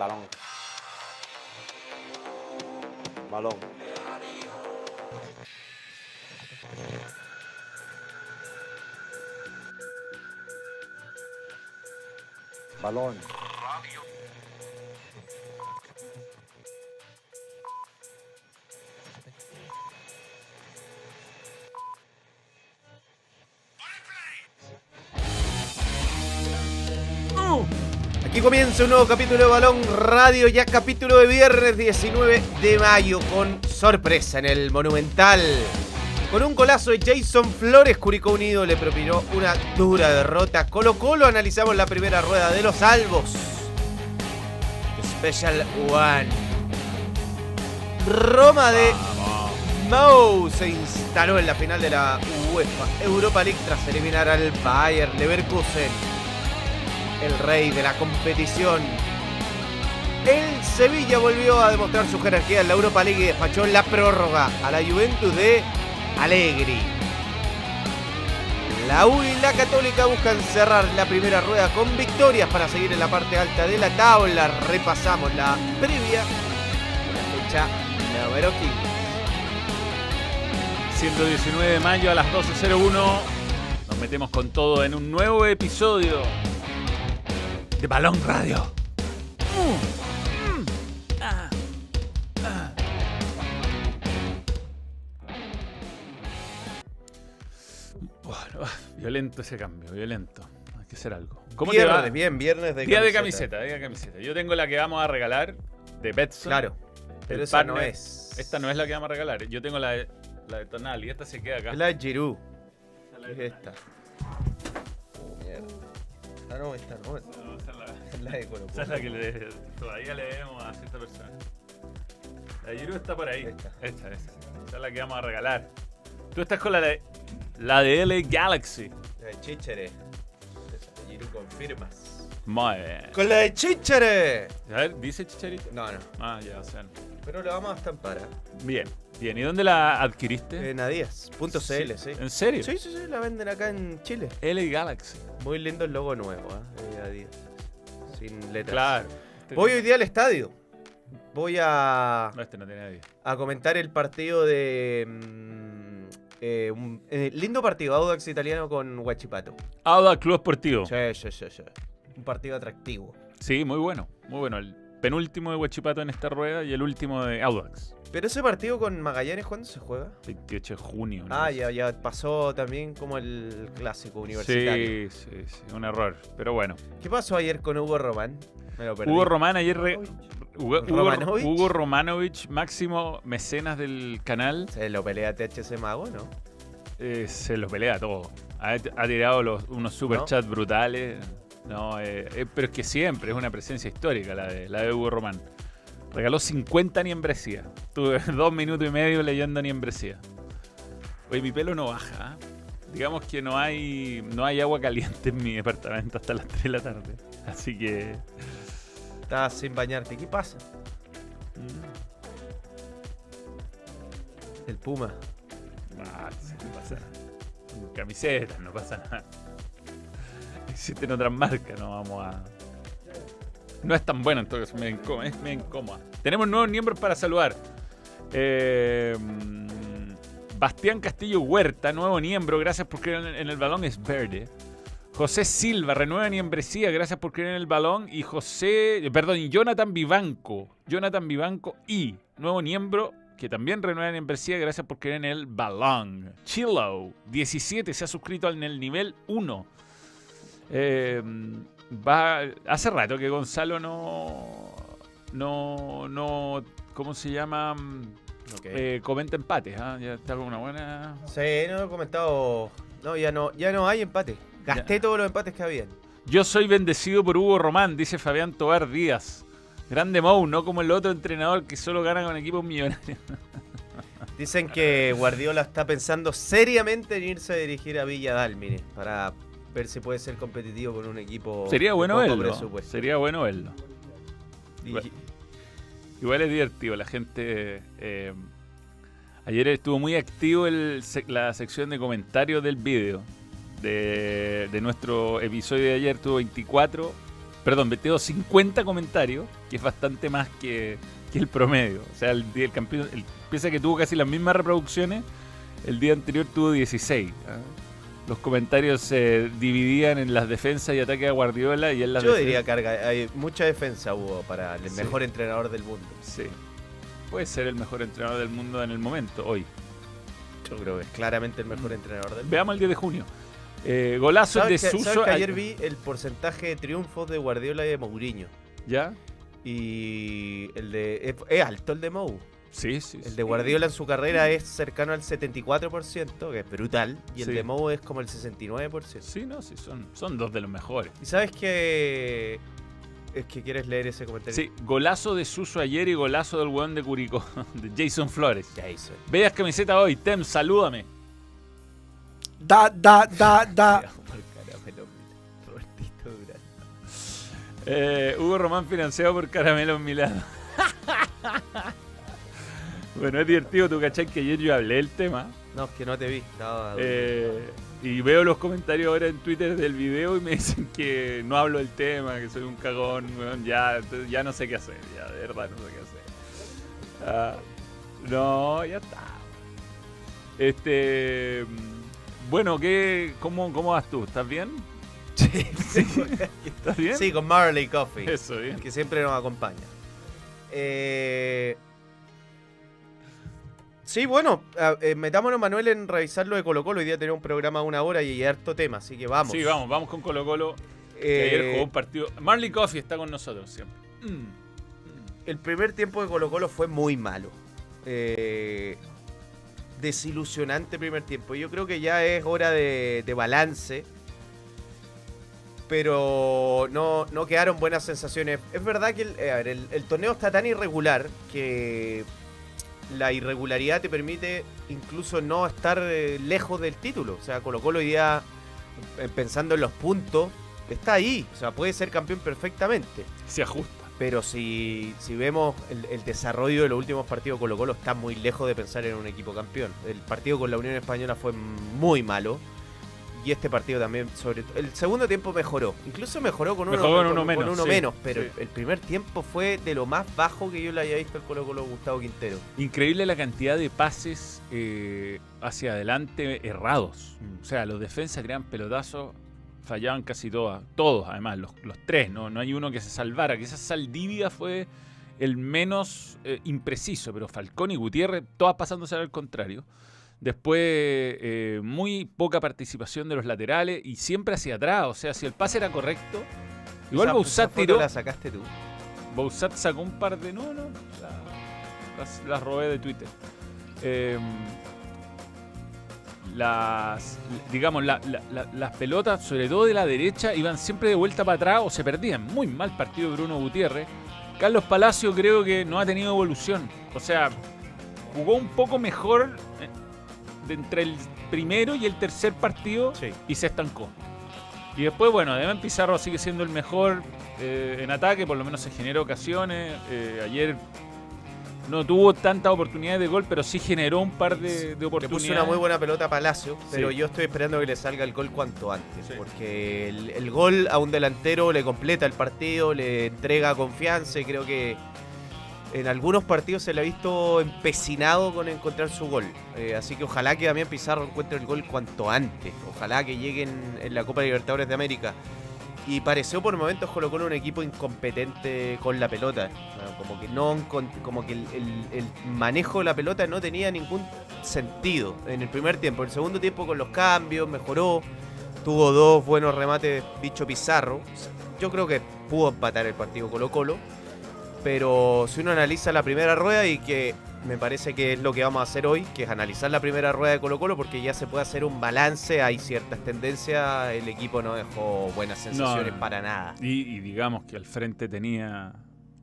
Balón. Balón. Balón. Aquí comienza un nuevo capítulo de Balón Radio, ya capítulo de viernes 19 de mayo, con sorpresa en el Monumental. Con un golazo de Jason Flores, Curicó Unido le propinó una dura derrota. Colo Colo analizamos la primera rueda de los Albos. Special One. Roma de Mau se instaló en la final de la UEFA Europa League tras eliminar al Bayern Leverkusen el rey de la competición. El Sevilla volvió a demostrar su jerarquía en la Europa League y despachó la prórroga a la Juventus de Allegri. La U y la Católica buscan cerrar la primera rueda con victorias para seguir en la parte alta de la tabla. Repasamos la previa la fecha número 15. 119 de mayo a las 12.01. Nos metemos con todo en un nuevo episodio de Balón Radio. Bueno, violento ese cambio, violento. Hay que hacer algo. ¿Cómo te viernes, va? bien, viernes de Día de camiseta, día de camiseta. Yo tengo la que vamos a regalar de Betson. Claro, pero esa no partner. es. Esta no es la que vamos a regalar. Yo tengo la de, la de Tonal y esta se queda acá. Es la de Giroud. Esta es esta. Oh, mierda. Ah, no, esta no. es- No, esa es la- Es la de Colo Esa es la que le- todavía le debemos a cierta persona. La Giroud está por ahí. Esta. Esta, esta. Esa es la que vamos a regalar. Tú estás con la de, la de LA Galaxy. La de Chichere. Esa de Giroud confirmas. Muy bien. Con la de Chichere. A ver, ¿dice Chicharito? No, no. Ah, ya, o sea. no. Pero la vamos a estampar. ¿eh? Bien, bien. ¿Y dónde la adquiriste? En Adidas.cl, sí. ¿En serio? Sí, sí, sí, la venden acá en Chile. LA Galaxy. Muy lindo el logo nuevo, ¿eh? De Adidas. Sin letras. Claro. Voy hoy día al estadio. Voy a, No, este no tiene nadie. a comentar el partido de. mm, eh, un eh, lindo partido, Audax italiano con Huachipato. Auda Club Esportivo. Sí, sí, sí, sí. Un partido atractivo. Sí, muy bueno, muy bueno. El penúltimo de Huachipato en esta rueda y el último de Audax. Pero ese partido con Magallanes, ¿cuándo se juega? 28 de junio. una Ah, ya, ya pasó también como el clásico universitario. Sí, sí, sí, un error. Pero bueno. ¿Qué pasó ayer con Hugo Román? Me lo perdí. Hugo Román ayer. re- Hugo, Romanovich. Hugo Romanovich, máximo mecenas del canal, Se lo pelea THC Mago, ¿no? eh, se los pelea todo. Ha, ha tirado los, unos superchats brutales. No, eh, eh, pero es que siempre es una presencia histórica la de, la de Hugo Román. Regaló 50 niembresía. Tuve dos minutos y medio leyendo niembresía. Oye, mi pelo no baja. ¿eh? Digamos que no hay, no hay agua caliente en mi departamento hasta las 3 de la tarde. Así que. Estás sin bañarte. ¿Qué pasa? El Puma. Ah, no pasa nada. Camisetas, no pasa nada. Existen otras marcas, no vamos a. No es tan bueno en todo caso, es medio incómoda. Incómoda. Tenemos nuevos miembros para saludar. Eh, Bastián Castillo Huerta, nuevo miembro, gracias por creer en el balón, es verde. José Silva, renueva membresía, gracias por creer en el balón. Y José, perdón, Jonathan Vivanco. Jonathan Vivanco y nuevo miembro que también renueva membresía, gracias por creer en el balón. Chillow, 17, se ha suscrito en el nivel 1. Eh, va, hace rato que Gonzalo no. No. no ¿Cómo se llama? Ok. Eh, comenta empates. ¿ah? Ya está con una buena. Sí, no lo he comentado. No, ya no, ya no hay empate. Gasté Ya. todos los empates que habían. Yo soy bendecido por Hugo Román, dice Fabián Tobar Díaz. Grande Mou, no como el otro entrenador que solo gana con equipos millonarios. Dicen que Guardiola está pensando seriamente en irse a dirigir a Villa Dálmine para ver si puede ser competitivo con un equipo Sería bueno poco verlo. Sería bueno verlo. Y-. Igual es divertido, la gente... eh, ayer estuvo muy activo el la sección de comentarios del vídeo. De, de nuestro episodio de ayer tuvo 24 perdón, metió 50 comentarios, que es bastante más que, que el promedio. O sea, el día del campeón, el, piensa que tuvo casi las mismas reproducciones, el día anterior tuvo 16. ¿ah? Los comentarios se dividían en las defensas y ataques a Guardiola y en las Yo diría carga, hay mucha defensa hubo para el Sí. mejor entrenador del mundo. Sí. Puede ser el mejor entrenador del mundo en el momento, hoy. Yo creo que es claramente el mejor entrenador del mundo. Veamos el 10 de junio. Eh, golazo de ¿Sabes que, Suso. sabes que ayer vi el porcentaje de triunfos de Guardiola y de Mourinho? ¿Ya? Y el de. Es, es alto el de Mou. Sí, sí. El de Guardiola en su carrera es cercano al 74%, que es brutal. Y el Sí. de Mou es como el 69%. Sí, no, sí, son, son dos de los mejores. ¿Y sabes que Es que quieres leer ese comentario. Sí, golazo de Suso ayer y golazo del weón de Curicó, de Jason Flores. Ya hizo. Bellas camisetas hoy, Tem, salúdame. Da, da, da, da. Por caramelo, mira. Robertito Durán. Eh, Hugo Román financiado por Caramelo Milano. bueno, es divertido, tú cachai que ayer yo hablé del tema. No, es que no te vi. Eh, y veo los comentarios ahora en Twitter del video y me dicen que no hablo del tema, que soy un cagón, weón, ya, ya no sé qué hacer, ya de verdad no sé qué hacer. Ah, no, ya está. Este, bueno, ¿qué, cómo, ¿cómo vas tú? ¿Estás bien? Sí, ¿Estás bien? sí, con Marley Coffee. Eso, bien. que siempre nos acompaña. Eh, sí, bueno, eh, metámonos, Manuel, en revisar lo de Colo Colo. Hoy día tenemos un programa de una hora y harto tema, así que vamos. Sí, vamos, vamos con Colo Colo. Que Eh, ayer jugó un partido. Marley Coffee está con nosotros siempre. Mm. el primer tiempo de Colo Colo fue muy malo. Eh, desilusionante primer tiempo. Yo creo que ya es hora de, de balance. Pero no, no quedaron buenas sensaciones. Es verdad que el, eh, a ver, el- el torneo está tan irregular que la irregularidad te permite incluso no estar eh, lejos del título. O sea, Colo Colo hoy día, eh, pensando en los puntos, está ahí. O sea, puede ser campeón perfectamente. Se ajusta. Pero si, si vemos el, el desarrollo de los últimos partidos Colo Colo está muy lejos de pensar en un equipo campeón. El partido con la Unión Española fue muy malo. Y este partido también, sobre todo. El segundo tiempo mejoró. Incluso mejoró con uno, Mejoró con con- uno con menos, uno sí, menos, pero sí. el primer tiempo fue de lo más bajo que yo le haya visto al Colo Colo Gustavo Quintero. Increíble la cantidad de pases eh, hacia adelante errados. O sea, los defensas crean pelotazos, fallaban casi todas. Todos, además, los, los tres. ¿no? no hay uno que se salvara. Quizás Saldivia fue el menos eh, impreciso, pero Falcón y Gutiérrez, todas pasándose al contrario. Después, eh, muy poca participación de los laterales y siempre hacia atrás. O sea, si el pase era correcto, igual Esa- Bausat esa tiró. la sacaste tú. Bausat sacó un par de. No, no. la- las, las robé de Twitter. Eh, las. Digamos, la- la- la- las pelotas, sobre todo de la derecha, iban siempre de vuelta para atrás o se perdían. Muy mal partido de Bruno Gutiérrez. Carlos Palacio creo que no ha tenido evolución. O sea, jugó un poco mejor eh, entre el primero y el tercer partido Sí. y se estancó. Y después, bueno, Demian Pizarro sigue siendo el mejor eh, en ataque, por lo menos se generó ocasiones. Eh, ayer no tuvo tantas oportunidades de gol, pero sí generó un par de, de Le oportunidades. puso una muy buena pelota a Palacio, pero Sí. yo estoy esperando que le salga el gol cuanto antes. Sí. Porque el, el gol a un delantero le completa el partido, le entrega confianza y creo que en algunos partidos se le ha visto empecinado con encontrar su gol. Eh, así que ojalá que también Pizarro encuentre el gol cuanto antes. Ojalá que lleguen en la Copa Libertadores de América. Y pareció por momentos Colo Colo un equipo incompetente con la pelota. Ah, Como que no como que el, manejo de la pelota no tenía ningún sentido en el primer tiempo. El segundo tiempo con los cambios mejoró. Tuvo dos buenos remates dicho Pizarro. Yo creo que pudo empatar el partido Colo Colo. Pero si uno analiza la primera rueda y que me parece que es lo que vamos a hacer hoy, que es analizar la primera rueda de Colo Colo porque ya se puede hacer un balance, hay ciertas tendencias, el equipo no dejó buenas sensaciones no, no. para nada. Y, y digamos que al frente tenía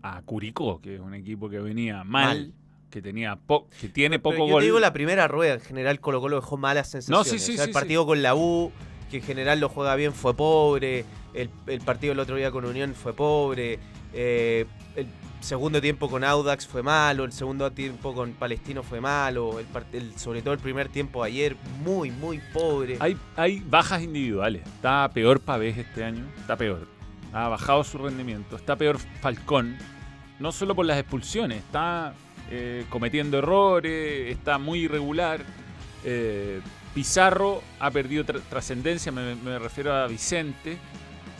a Curicó, que es un equipo que venía mal, Mal. que tenía po- que tiene Pero poco yo gol. te digo la primera rueda, en general Colo Colo dejó malas sensaciones. sí, sí, O sea, sí, el partido con la U, que en general lo juega bien, fue pobre. El, el partido el otro día con Unión fue pobre. eh, el segundo tiempo con Audax fue malo. El segundo tiempo con Palestino fue malo. Sobre todo el primer tiempo ayer, muy, muy pobre. Hay, hay bajas individuales. Está peor Pavés este año. Está peor. Ha bajado su rendimiento. Está peor Falcón. No solo por las expulsiones. Está eh, cometiendo errores. Está muy irregular. Eh, Pizarro ha perdido tra- trascendencia. Me, me refiero a Vicente.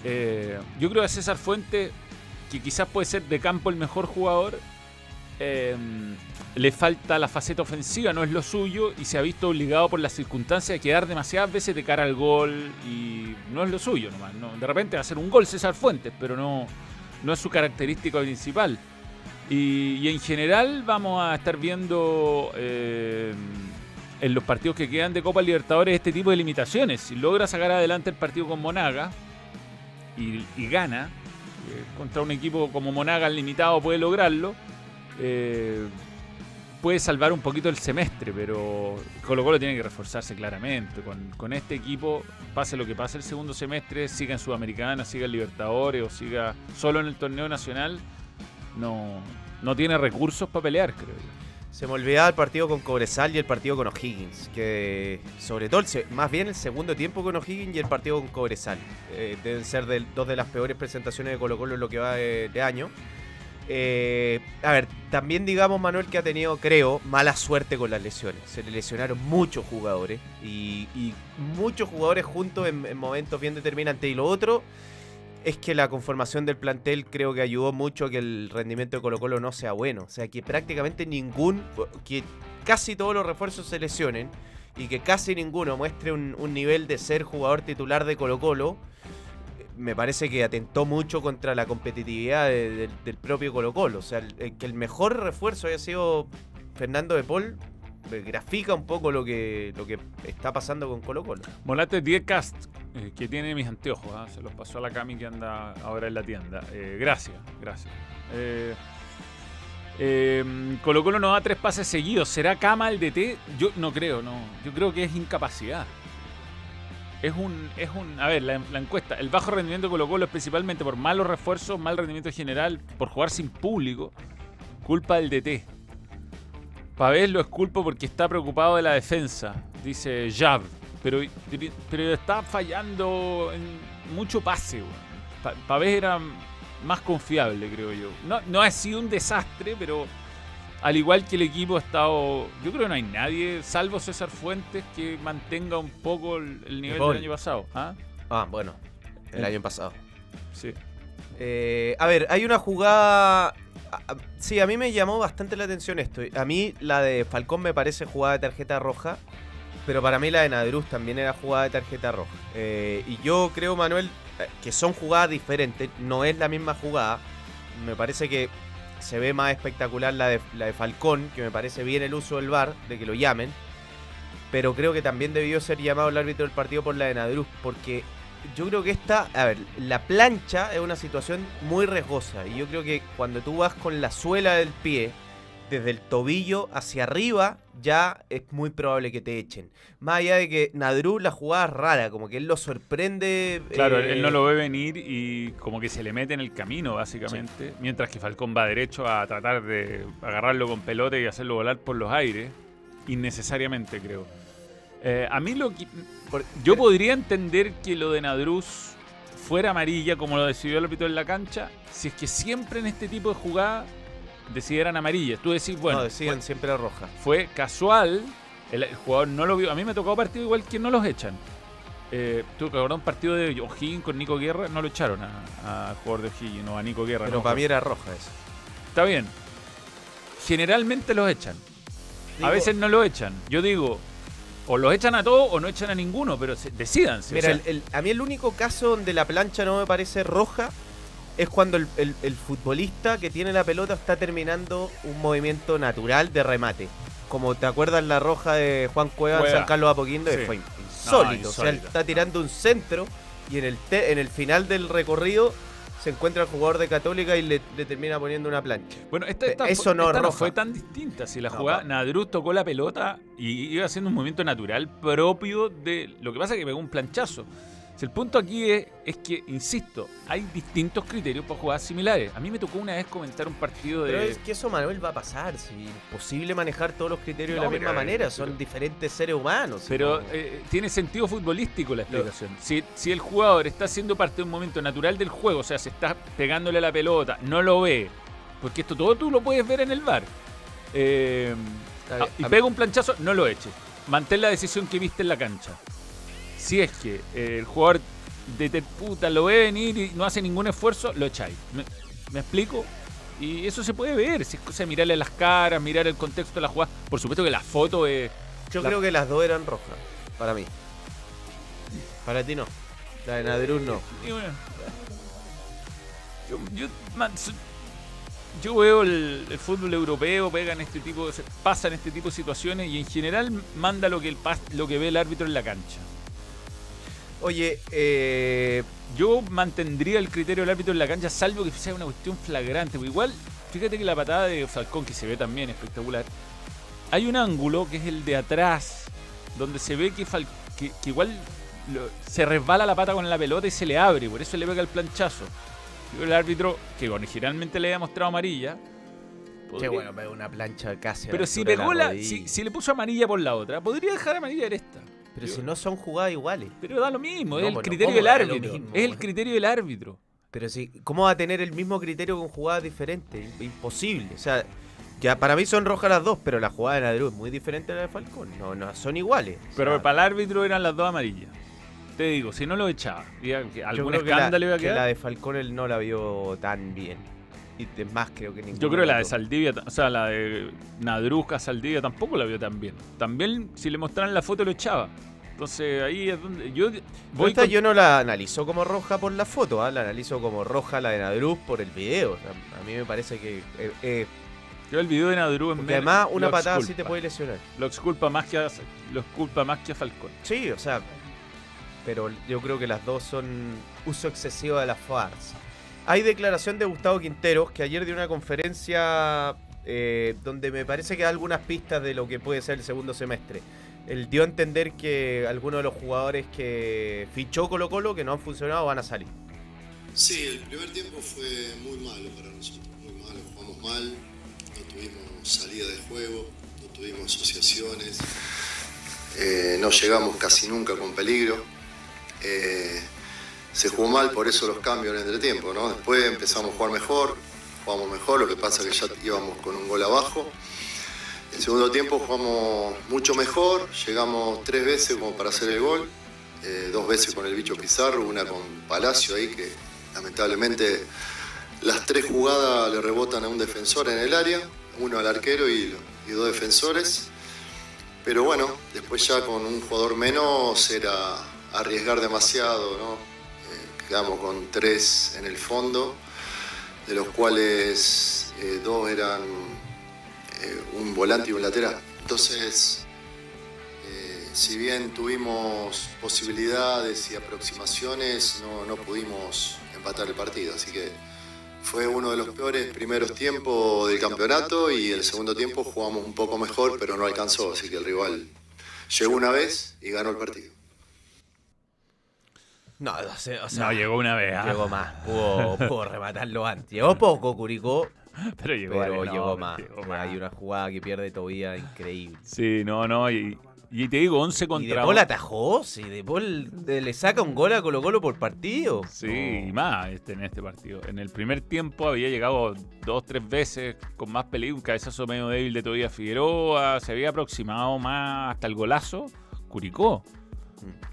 Eh, yo creo que César Fuente, que quizás puede ser de campo el mejor jugador, eh, le falta la faceta ofensiva, no es lo suyo, y se ha visto obligado por las circunstancias a quedar demasiadas veces de cara al gol, y no es lo suyo nomás. ¿no? De repente va a ser un gol César Fuentes, pero no, no es su característica principal. Y, en general vamos a estar viendo eh, en los partidos que quedan de Copa Libertadores este tipo de limitaciones. Si logra sacar adelante el partido con Monaga y, gana, contra un equipo como Monaga limitado puede lograrlo, eh, puede salvar un poquito el semestre, pero Colo Colo tiene que reforzarse claramente. Con, con este equipo, pase lo que pase el segundo semestre, siga en Sudamericana, siga en Libertadores o siga solo en el torneo nacional, no, no tiene recursos para pelear, creo yo. Se me olvidaba el partido con Cobresal y el partido con O'Higgins. Que sobre todo, el más bien el segundo tiempo con O'Higgins y el partido con Cobresal. Eh, deben ser dos de las peores presentaciones de Colo Colo en lo que va de, año. Eh, a ver, también digamos, Manuel, que ha tenido, creo, mala suerte con las lesiones. Se le lesionaron muchos jugadores y, muchos jugadores juntos en momentos bien determinantes. Y lo otro es que la conformación del plantel creo que ayudó mucho a que el rendimiento de Colo Colo no sea bueno. O sea, que prácticamente ningún, que casi todos los refuerzos se lesionen y que casi ninguno muestre un, nivel de ser jugador titular de Colo Colo, me parece que atentó mucho contra la competitividad de- de- del propio Colo Colo. O sea, que el mejor refuerzo haya sido Fernando de Paul grafica un poco lo que, lo que está pasando con Colo Colo. Molate 10 Cast, eh, que tiene mis anteojos, ¿ah? se los pasó a la Cami que anda ahora en la tienda. Eh, gracias, gracias. Eh, eh, Colo Colo no da tres pases seguidos. ¿Será cama el DT? Yo no creo, no. Yo creo que es incapacidad. Es un, es un, a ver, la, la encuesta, el bajo rendimiento de Colo Colo es principalmente por malos refuerzos, mal rendimiento general, por jugar sin público, culpa del DT. Pavés lo esculpo porque está preocupado de la defensa, dice Jav. Pero, pero está fallando en mucho pase. weón. Pa- Pavés era más confiable, creo yo. No, no ha sido un desastre, pero al igual que el equipo ha estado... Yo creo que no hay nadie, salvo César Fuentes, que mantenga un poco el, el nivel Paul. del año pasado. ¿Ah? Ah, bueno, el Eh. año pasado. Sí. Eh, a ver, hay una jugada. Sí, a mí me llamó bastante la atención esto. A mí la de Falcón me parece jugada de tarjeta roja, pero para mí la de Nadruz también era jugada de tarjeta roja. Eh, y yo creo, Manuel, eh, que son jugadas diferentes, no es la misma jugada. Me parece que se ve más espectacular la de, la de Falcón, que me parece bien el uso del VAR, de que lo llamen. Pero creo que también debió ser llamado el árbitro del partido por la de Nadruz, porque yo creo que esta, a ver, la plancha es una situación muy riesgosa. Y yo creo que cuando tú vas con la suela del pie, desde el tobillo hacia arriba, ya es muy probable que te echen. Más allá de que Nadru la jugada es rara, como que él lo sorprende. Claro, eh, él no lo ve venir y como que se le mete en el camino, básicamente. Mientras que Falcón va derecho a tratar de agarrarlo con pelota y hacerlo volar por los aires. Innecesariamente, creo. Eh, a mí lo que... Yo podría entender que lo de Nadruz fuera amarilla, como lo decidió el árbitro en la cancha, si es que siempre en este tipo de jugadas decidieran amarillas. Tú decís, bueno, no, decían siempre roja. fue casual, el, el jugador no lo vio. A mí me tocó partido igual que no los echan. Eh, tuve que acordar un partido de O'Higgins con Nico Guerra, no lo echaron a, a jugador de O'Higgins o a Nico Guerra. Pero no, para mí era roja eso. Está bien. Generalmente los echan. Digo- a veces no lo echan. Yo digo, o los echan a todos o no echan a ninguno, pero o Mira, sea, el- el- a mí el único caso donde la plancha no me parece roja es cuando el, futbolista que tiene la pelota está terminando un movimiento natural de remate. Como te acuerdas la roja de Juan Cueva en. San Carlos Apoquindo, que fue insólito. O sea, él está tirando un centro y en el, te- en el final del recorrido se encuentra el jugador de Católica y le, le termina poniendo una plancha. Bueno, esta, esta Eso fue- no esta fue tan distinta. Si la jugada. Nadruz tocó la pelota y iba haciendo un movimiento natural propio de. Lo que pasa es que pegó un planchazo. Si el punto aquí es, es que, insisto, hay distintos criterios para jugadas similares. A mí me tocó una vez comentar un partido de. Pero es que eso, Manuel, va a pasar. Si es imposible manejar todos los criterios No, de la misma eh, manera. pero- Son diferentes seres humanos. Pero ¿no? eh, tiene sentido futbolístico la explicación. Si, si el jugador está siendo parte de un momento natural del juego, o sea, se está pegándole a la pelota, no lo ve, porque esto todo tú lo puedes ver en el bar. eh, A ver, y a- pega un planchazo, no lo eches. Mantén la decisión que viste en la cancha. Si es que el jugador de te- puta lo ve venir y no hace ningún esfuerzo, lo echáis. ¿Me, me explico? Y eso se puede ver, si es cosa de mirarle las caras, mirar el contexto de la jugada. Por supuesto que la foto es... Yo la- creo que las dos eran rojas. Para mí. Para ti no. La de Nadruz no. Y bueno, yo, yo, man, so- yo veo el, el fútbol europeo, pegan este tipo, pasan este tipo de situaciones y en general manda lo que, el, lo que ve el árbitro en la cancha. Oye, eh, Yo mantendría el criterio del árbitro en la cancha, salvo que sea una cuestión flagrante. porque igual, fíjate que la patada de Falcón, que se ve también espectacular, hay un ángulo que es el de atrás, donde se ve que, Fal- que, que igual lo- se resbala la pata con la pelota y se le abre, por eso le pega el planchazo. Yo el árbitro, que originalmente le había mostrado amarilla, qué bueno, pegó una plancha casi. pero si pegó la, si, si le puso amarilla por la otra, podría dejar amarilla en esta. Pero si no son jugadas iguales. Pero da lo mismo, No, es el bueno, criterio ¿cómo del árbitro. mismo, es el bueno? criterio del árbitro. Pero si, ¿cómo va a tener el mismo criterio con jugadas diferentes? Im- Imposible. O sea, ya para mí son rojas las dos, pero la jugada de Nadruz es muy diferente a la de Falcón. No, no, son iguales. O Pero para el árbitro eran las dos amarillas. Te digo, si no lo echaba, que algún que la- escándalo iba a que quedar. la de Falcón él no la vio tan bien. Y es más, creo que ninguna Yo creo que la de. Saldivia, o sea, la de Nadruzca, Saldivia tampoco la vio tan bien. También, si le mostraran la foto, lo echaba. Entonces ahí es donde. Yo voy esta con- yo no la analizo como roja por la foto, ¿ah? la analizo como roja la de Nadruz por el video. O sea, a mí me parece que eh, eh, yo el video de Nadruz en porque además una patada sí te puede lesionar. Lo exculpa más que a, lo exculpa más que a Falcón. Sí, o sea, pero yo creo que las dos son uso excesivo de la farsa. Hay declaración de Gustavo Quinteros que ayer dio una conferencia eh, donde me parece que da algunas pistas de lo que puede ser el segundo semestre. Él dio a entender que algunos de los jugadores que fichó Colo Colo que no han funcionado van a salir. Sí, el primer tiempo fue muy malo para nosotros, muy malo, jugamos mal, no tuvimos salida de juego, no tuvimos asociaciones, eh, no llegamos casi nunca con peligro. Eh, se jugó mal, por eso los cambios en el entretiempo, ¿no? Después empezamos a jugar mejor, jugamos mejor, lo que pasa es que ya íbamos con un gol abajo. El segundo tiempo jugamos mucho mejor, llegamos tres veces como para hacer el gol, eh, dos veces con el bicho Pizarro, una con Palacio ahí que lamentablemente las tres jugadas le rebotan a un defensor en el área, uno al arquero y, y dos defensores. Pero bueno, después ya con un jugador menos era arriesgar demasiado, ¿no? Quedamos con tres en el fondo, de los cuales eh, dos eran eh, un volante y un lateral. Entonces, eh, si bien tuvimos posibilidades y aproximaciones, no, no pudimos empatar el partido. Así que fue uno de los peores primeros tiempos del campeonato y el segundo tiempo jugamos un poco mejor, pero no alcanzó. Así que el rival llegó una vez y ganó el partido. No, o sea, o sea, No, llegó una vez. ¿ah? llegó más. Pudo, pudo rematarlo antes. Llegó poco, Curicó, Pero llegó, pero llegó más. llegó más. Hay una jugada que pierde todavía increíble. Sí, no, no. Y, y te digo, 11 Y contra De Paul atajó, sí, De Paul le saca un gol a Colo Colo por partido. Sí, No. y más este, en este partido. En el primer tiempo había llegado dos, tres veces con más peligro, un cabezazo medio débil de Tobías Figueroa, se había aproximado más hasta el golazo. Curicó.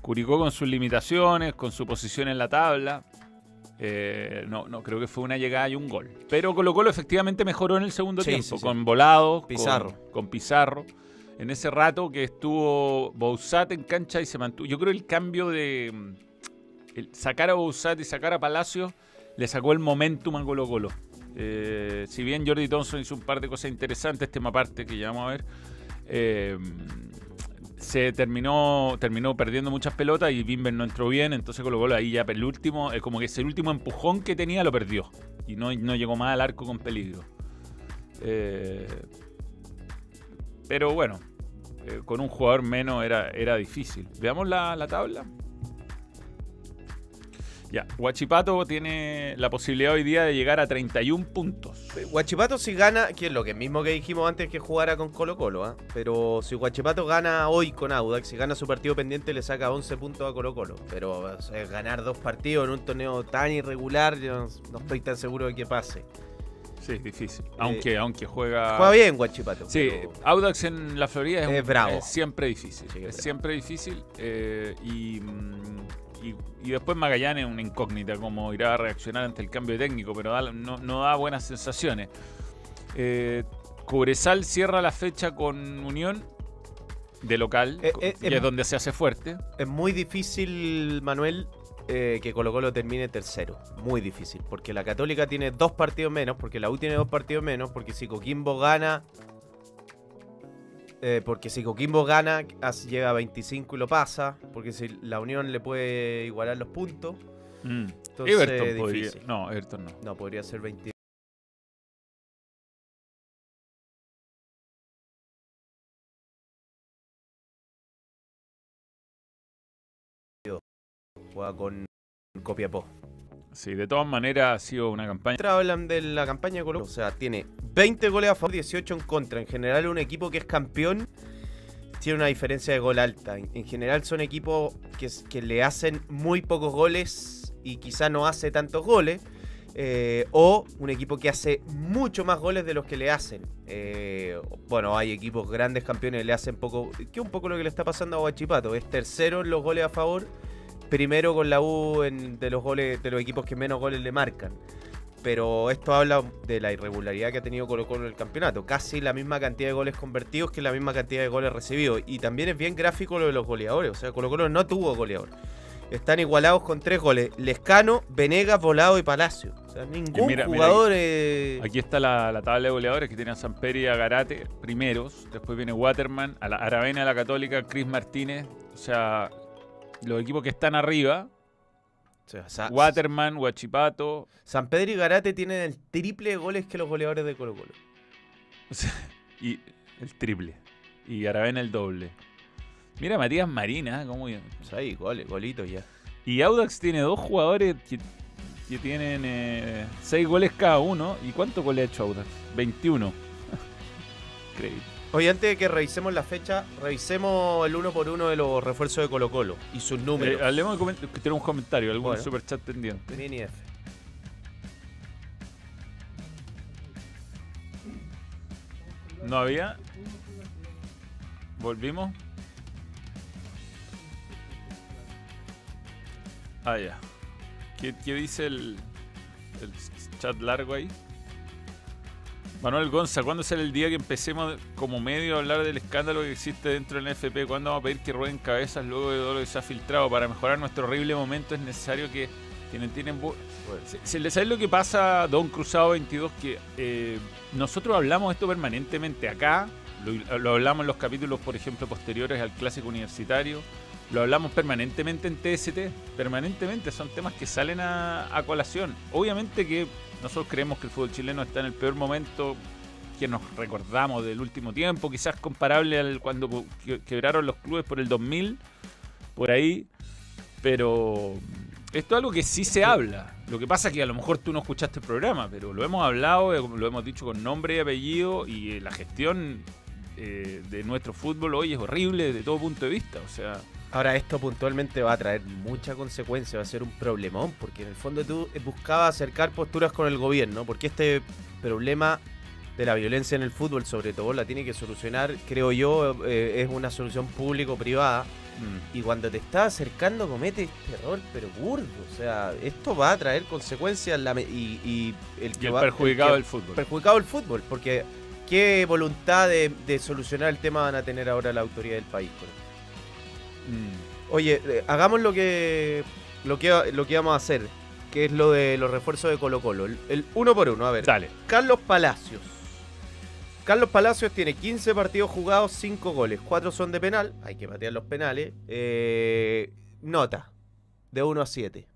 Curicó con sus limitaciones, con su posición en la tabla. Eh, no, no, creo que fue una llegada y un gol. Pero Colo Colo efectivamente mejoró en el segundo Sí, tiempo, sí, sí. con Volado, con- Pizarro. Con, Pizarro. En ese rato que estuvo Bouzat en cancha y se mantuvo. Yo creo el cambio de mm, el sacar a Bouzat y sacar a Palacio le sacó el momentum a Colo Colo. Eh, si bien Jordi Thompson hizo un par de cosas interesantes, tema aparte que ya vamos a ver, eh, se terminó, terminó perdiendo muchas pelotas y Bimber no entró bien, entonces Colo Colo ahí ya el último, eh, como que ese último empujón que tenía lo perdió y no, no llegó más al arco con peligro. Eh, pero bueno, eh, con un jugador menos era, era difícil. Veamos la, la tabla. Ya, Huachipato tiene la posibilidad hoy día de llegar a 31 puntos. Guachipato si gana, que es lo que mismo que dijimos antes que jugara con Colo Colo, ¿ah? pero si Guachipato gana hoy con Audax, si gana su partido pendiente le saca 11 puntos a Colo Colo, pero o sea, ganar dos partidos en un torneo tan irregular, yo no, no estoy tan seguro de que pase. Sí, es difícil. Aunque, aunque juega. Juega bien Guachipato. Sí, pero- Audax en la Florida es, Es un- bravo. es siempre difícil. Sí, es siempre difícil. eh, y, mm, y, y después Magallanes es una incógnita cómo irá a reaccionar ante el cambio de técnico, pero da- no, no da buenas sensaciones. Eh, Cobresal cierra la fecha con Unión de local, Eh, eh, que em- es donde se hace fuerte. Es muy difícil, Manuel, eh, que Colo Colo termine tercero. Muy difícil. Porque la Católica tiene dos partidos menos, porque la U tiene dos partidos menos, porque si Coquimbo gana... eh, porque si Coquimbo gana, llega a 25 y lo pasa. Porque si la Unión le puede igualar los puntos. Mm. Entonces, Everton podría. No, Everton no. No, podría ser 20. Juega con Copiapó. Sí, de todas maneras ha sido una campaña. Hablan de la campaña de Colo o sea, tiene 20 goles a favor, 18 en contra. En general, un equipo que es campeón tiene una diferencia de gol alta. En, en general, son equipos que, le hacen muy pocos goles y quizá no hace tantos goles. eh, o un equipo que hace mucho más goles de los que le hacen. Eh, bueno, hay equipos grandes campeones que le hacen poco. Que un poco lo que le está pasando a Guachipato. Es tercero en los goles a favor primero con la U en- de los goles de los equipos que menos goles le marcan. Pero esto habla de la irregularidad que ha tenido Colo Colo en el campeonato. Casi la misma cantidad de goles convertidos que la misma cantidad de goles recibidos. Y también es bien gráfico lo de los goleadores. O sea, Colo Colo no tuvo goleador. Están igualados con tres goles. Lescano, Venegas, Volado y Palacio. O sea, ningún mira- mira jugador... eh, Aquí está la, la tabla de goleadores que tiene a Samperi y a Garate primeros. Después viene Waterman, a la Aravena, a la Católica, Chris Martínez. O sea, los equipos que están arriba, o sea, Sa- Waterman, Huachipato. San Pedro y Garate tienen el triple de goles que los goleadores de Colo Colo. o sea, y el triple. Y Aravena el doble. Mira Matías Marina, cómo... O sea, ahí, goles, golitos ya. Y Audax tiene dos jugadores que, que tienen eh, seis goles cada uno. ¿Y cuánto goles ha hecho Audax? 21. Increíble. Oye, antes de que revisemos la fecha, revisemos el uno por uno de los refuerzos de Colo Colo y sus números. Eh, hablemos de que tenemos un comentario, algún Bueno. superchat pendiente. Mini F. ¿No había? ¿Volvimos? Ah, ya. ¿Qué, qué dice el, el chat largo ahí? Manuel Gonza, ¿cuándo será el día que empecemos como medio a hablar del escándalo que existe dentro del NFP? ¿Cuándo vamos a pedir que rueden cabezas luego de todo lo que se ha filtrado? Para mejorar nuestro horrible momento es necesario que quienes tienen... bu- Se- se le sabe lo que pasa, Don Cruzado 22? Que eh, nosotros hablamos esto permanentemente acá, lo, lo hablamos en los capítulos, por ejemplo, posteriores al clásico universitario, lo hablamos permanentemente en TST, permanentemente, son temas que salen a, a colación. Obviamente que nosotros creemos que el fútbol chileno está en el peor momento que nos recordamos del último tiempo, quizás comparable al cuando que- quebraron los clubes por el 2000, por ahí, pero esto es algo que sí se habla. Lo que pasa es que a lo mejor tú no escuchaste el programa, pero lo hemos hablado, eh, lo hemos dicho con nombre y apellido, y la gestión eh, de nuestro fútbol hoy es horrible desde todo punto de vista. O sea, Ahora, esto puntualmente va a traer mucha consecuencia, va a ser un problemón, porque en el fondo tú buscabas acercar posturas con el gobierno, porque este problema de la violencia en el fútbol, sobre todo, la tiene que solucionar, creo yo, eh, es una solución público-privada. mm, Y cuando te estás acercando comete este error, pero burdo. O sea, esto va a traer consecuencias la y, y el y que el va- perjudicado que- del fútbol. perjudicado el fútbol, porque qué voluntad de, de solucionar el tema van a tener ahora la autoridad del país. Mm. Oye, eh, hagamos lo que, lo que lo que vamos a hacer, que es lo de los refuerzos de Colo Colo. El, el uno por uno, a ver. Dale. Carlos Palacios. Carlos Palacios tiene 15 partidos jugados, 5 goles. 4 son de penal, hay que patear los penales. Eh, nota, de 1 a 7.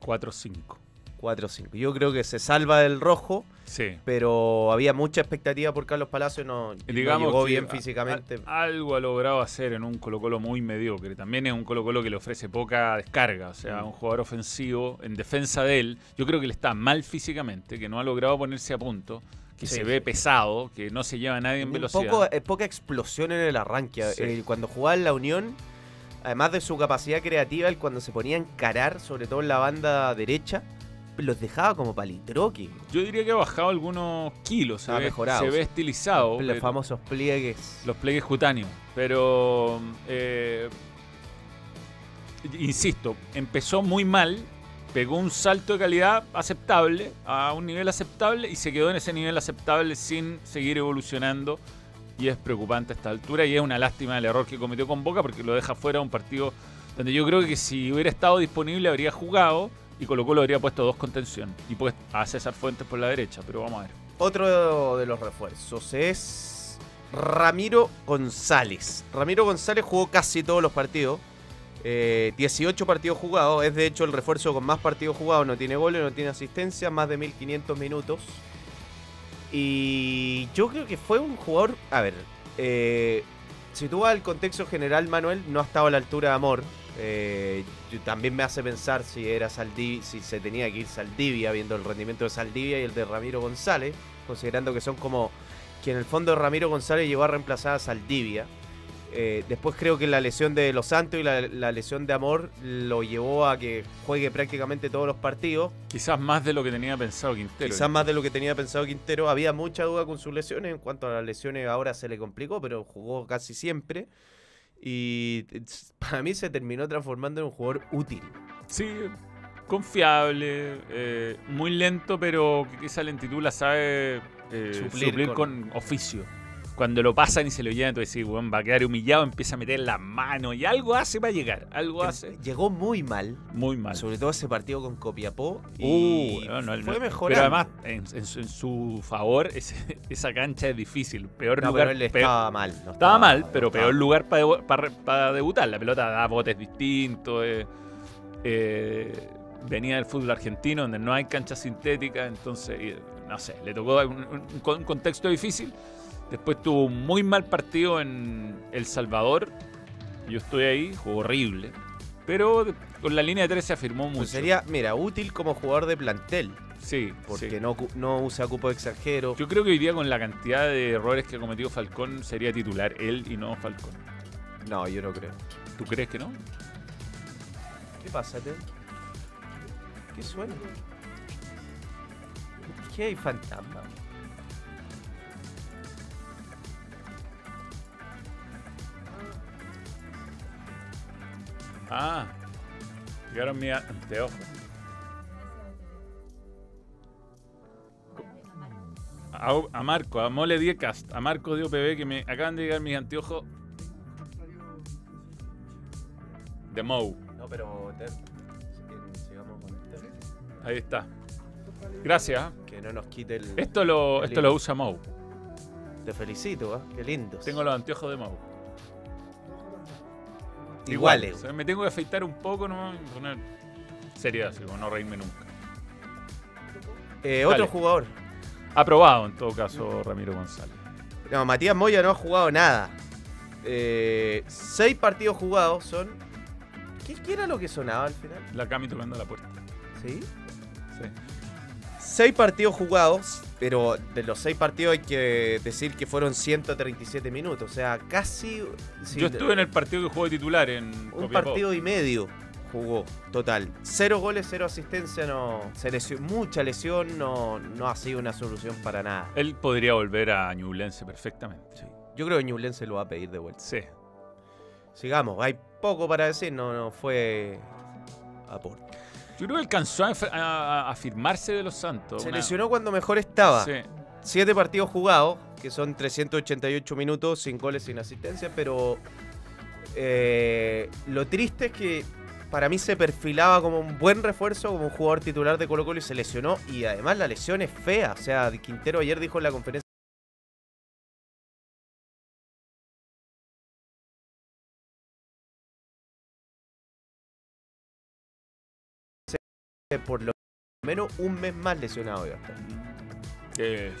4-5. 4 a 5. Yo creo que se salva del rojo. Sí. pero había mucha expectativa por Carlos Palacio, no, no llegó bien físicamente. a- algo ha logrado hacer en un Colo Colo muy mediocre. También es un Colo Colo que le ofrece poca descarga. O sea, Mm. un jugador ofensivo en defensa de él. Yo creo que le está mal físicamente, que no ha logrado ponerse a punto, que Sí, se ve pesado, que no se lleva a nadie en Un velocidad. poco, eh, poca explosión en el arranque. Sí. Eh, cuando jugaba en la Unión, además de su capacidad creativa, él cuando se ponía a encarar, sobre todo en la banda derecha, los dejaba como palitroqui. Yo diría que ha bajado algunos kilos. Se, Ha ve, mejorado, se ve estilizado. Los pero- famosos pliegues. los pliegues cutáneos. Pero, eh, insisto, empezó muy mal, pegó un salto de calidad aceptable, a un nivel aceptable, y se quedó en ese nivel aceptable sin seguir evolucionando. Y es preocupante a esta altura, y es una lástima el error que cometió con Boca, porque lo deja fuera de un partido donde yo creo que si hubiera estado disponible habría jugado, y Colo Colo habría puesto dos contención, y pues a César Fuentes por la derecha, pero vamos a ver. Otro de los refuerzos es Ramiro González. Ramiro González jugó casi todos los partidos. Eh, 18 partidos jugados. Es de hecho el refuerzo con más partidos jugados. No tiene goles, no tiene asistencia. Más de 1500 minutos. Y yo creo que fue un jugador. A ver. eh, si tú vas al contexto general, Manuel, no ha estado a la altura de Amor. Eh, también me hace pensar si era Saldi- si se tenía que ir Saldivia, viendo el rendimiento de Saldivia y el de Ramiro González, considerando que son como que en el fondo Ramiro González llegó a reemplazar a Saldivia. Eh, después creo que la lesión de Los Santos y la, la lesión de Amor lo llevó a que juegue prácticamente todos los partidos. Quizás más de lo que tenía pensado Quintero. Quizás más de lo que tenía pensado Quintero. Había mucha duda con sus lesiones. En cuanto a las lesiones, ahora se le complicó, pero jugó casi siempre. Y para mí se terminó transformando en un jugador útil. Sí, confiable, eh, muy lento, pero que esa lentitud la sabe eh, Suplir suplir, con- con... oficio. Cuando lo pasan y se lo llevan, entonces sí, weón, va a quedar humillado, empieza a meter las manos y algo hace para llegar, algo hace Llegó muy mal, muy mal. sobre todo ese partido con Copiapó. Uh, Y no, no, fue no. mejorando. Pero además, en, en su, en su favor, ese- esa cancha es difícil. Peor No, lugar. pero él peor- estaba mal. no Estaba mal, pero estaba peor lugar para debutar. La pelota da botes distintos. eh, eh, venía del fútbol argentino, donde no hay cancha sintética. Entonces, no sé, le tocó un, un- un contexto difícil. Después tuvo un muy mal partido en El Salvador. Yo estoy ahí, jugó horrible. Pero con la línea de tres se afirmó mucho. Pues sería, mira, útil como jugador de plantel. sí, Porque sí. no, no usa cupo extranjero. Yo creo que hoy día con la cantidad de errores que ha cometido Falcón sería titular él y no Falcón. No, yo no creo. ¿Tú crees que no? ¿Qué pasa, Ted? ¿Qué suena? ¿Qué hay fantasma? Ah, llegaron mis anteojos. A, a Marco, a Mole Diecast, a Marco de OPB que me acaban de llegar mis anteojos de Mou. No, pero si- sigamos con Ted. Ahí está. Gracias. Que no nos quite el. Esto lo, esto lindo. lo usa Mou. Te felicito, ¿eh? Qué lindo. Tengo los anteojos de Mou. Iguales. O sea, me tengo que afeitar un poco y poner seriedad, así como no reírme nunca. Eh, otro jugador. Aprobado en todo caso Ramiro González. No, Matías Moya no ha jugado nada. Eh, seis partidos jugados son. ¿Qué, qué era lo que sonaba al final? La Cami tocando la puerta. ¿Sí? Sí. Seis partidos jugados, pero de los seis partidos hay que decir que fueron 137 minutos. O sea, casi. Yo estuve en el partido que jugó de titular en Un Copiapó. partido y medio jugó, total. Cero goles, cero asistencia, no. Se mucha lesión, no, no ha sido una solución para nada. Él podría volver a Ñublense perfectamente. Sí. Yo creo que Ñublense lo va a pedir de vuelta. Sí. Sigamos, hay poco para decir, no, no fue aporte. Yo creo que alcanzó a, a- a firmarse de los Santos. Se una- lesionó cuando mejor estaba. Sí. Siete partidos jugados, que son 388 minutos, sin goles, sin asistencia, pero eh, lo triste es que para mí se perfilaba como un buen refuerzo, como un jugador titular de Colo Colo y se lesionó. Y además la lesión es fea. O sea, Quintero ayer dijo en la conferencia por lo menos un mes más lesionado iba a estar. Que